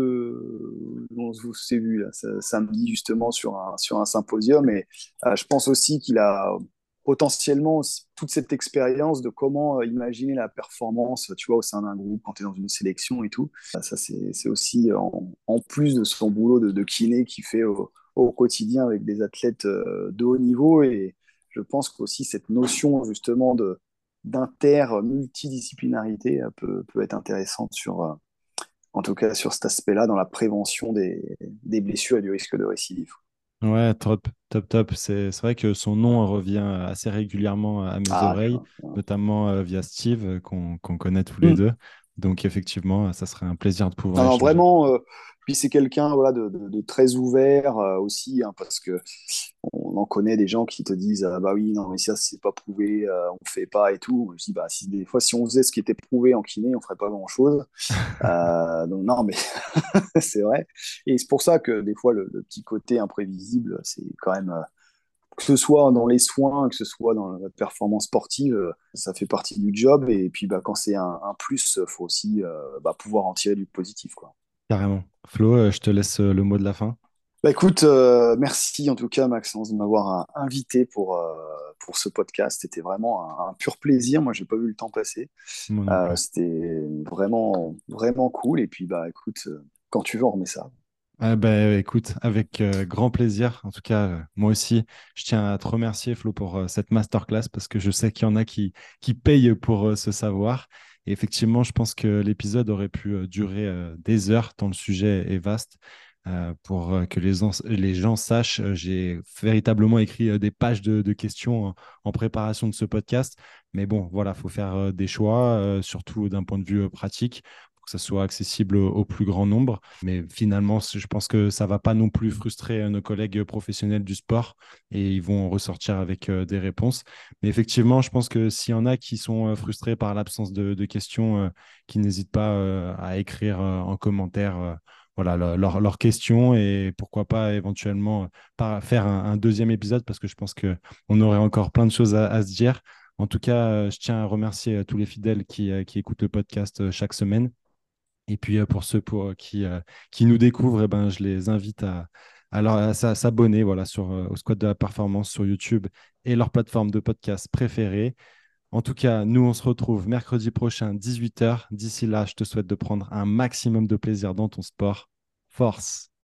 On s'est vu là, samedi justement sur un, sur un symposium. Et je pense aussi qu'il a potentiellement toute cette expérience de comment euh, imaginer la performance, tu vois, au sein d'un groupe, quand tu es dans une sélection et tout. Ça, c'est aussi en, plus de son boulot de, kiné qu'il fait au, quotidien avec des athlètes euh, de haut niveau. Et je pense qu'aussi cette notion justement de d'inter-multidisciplinarité euh, peut, peut, être intéressante sur, en tout cas sur cet aspect-là, dans la prévention des, des blessures et du risque de récidive. Ouais, top, top, top. C'est vrai que son nom revient assez régulièrement à mes ah, oreilles, notamment euh, via Steve, euh, qu'on connaît tous les mmh. deux. Donc, effectivement, ça serait un plaisir de pouvoir. Alors, vraiment, euh, puis c'est quelqu'un voilà, de, de, très ouvert euh, aussi, hein, parce que on en connaît des gens qui te disent ah, bah oui, non, mais ça, c'est pas prouvé, euh, on fait pas et tout. Je dis bah si des fois, si on faisait ce qui était prouvé en kiné, on ferait pas grand chose. [LAUGHS] euh, donc, non, mais [LAUGHS] c'est vrai. Et c'est pour ça que des fois, le, petit côté imprévisible, c'est quand même. Euh, que ce soit dans les soins, que ce soit dans la performance sportive, ça fait partie du job. Et puis, bah, quand c'est un, un, plus, il faut aussi bah, pouvoir en tirer du positif. Quoi. Carrément. Flo, je te laisse le mot de la fin. Bah écoute, euh, merci en tout cas Maxence de m'avoir invité pour, pour ce podcast. C'était vraiment un, pur plaisir. Moi, j'ai pas vu le temps passer. C'était vraiment vraiment cool. Et puis bah écoute, quand tu veux, on remet ça. Ah bah, écoute, avec grand plaisir. En tout cas, moi aussi, je tiens à te remercier, Flo, pour cette masterclass parce que je sais qu'il y en a qui, qui payent pour ce savoir. Et effectivement, je pense que l'épisode aurait pu euh, durer euh, des heures tant le sujet est vaste. Euh, pour que les, gens sachent, j'ai véritablement écrit des pages de, questions en, préparation de ce podcast. Mais bon, voilà, il faut faire des choix, surtout d'un point de vue pratique que ça soit accessible au, plus grand nombre. Mais finalement, je pense que ça va pas non plus frustrer euh, nos collègues professionnels du sport et ils vont ressortir avec euh, des réponses. Mais effectivement, je pense que s'il y en a qui sont euh, frustrés par l'absence de, questions, qui n'hésitent pas à écrire en commentaire voilà, leurs questions et pourquoi pas éventuellement faire un, deuxième épisode parce que je pense qu'on aurait encore plein de choses à, se dire. En tout cas, je tiens à remercier tous les fidèles qui, écoutent le podcast chaque semaine. Et puis pour ceux qui, nous découvrent, eh ben, je les invite à, s'abonner voilà, sur, au Squad de la Performance sur YouTube et leur plateforme de podcast préférée. En tout cas, nous, on se retrouve mercredi prochain, 18h. D'ici là, je te souhaite de prendre un maximum de plaisir dans ton sport. Force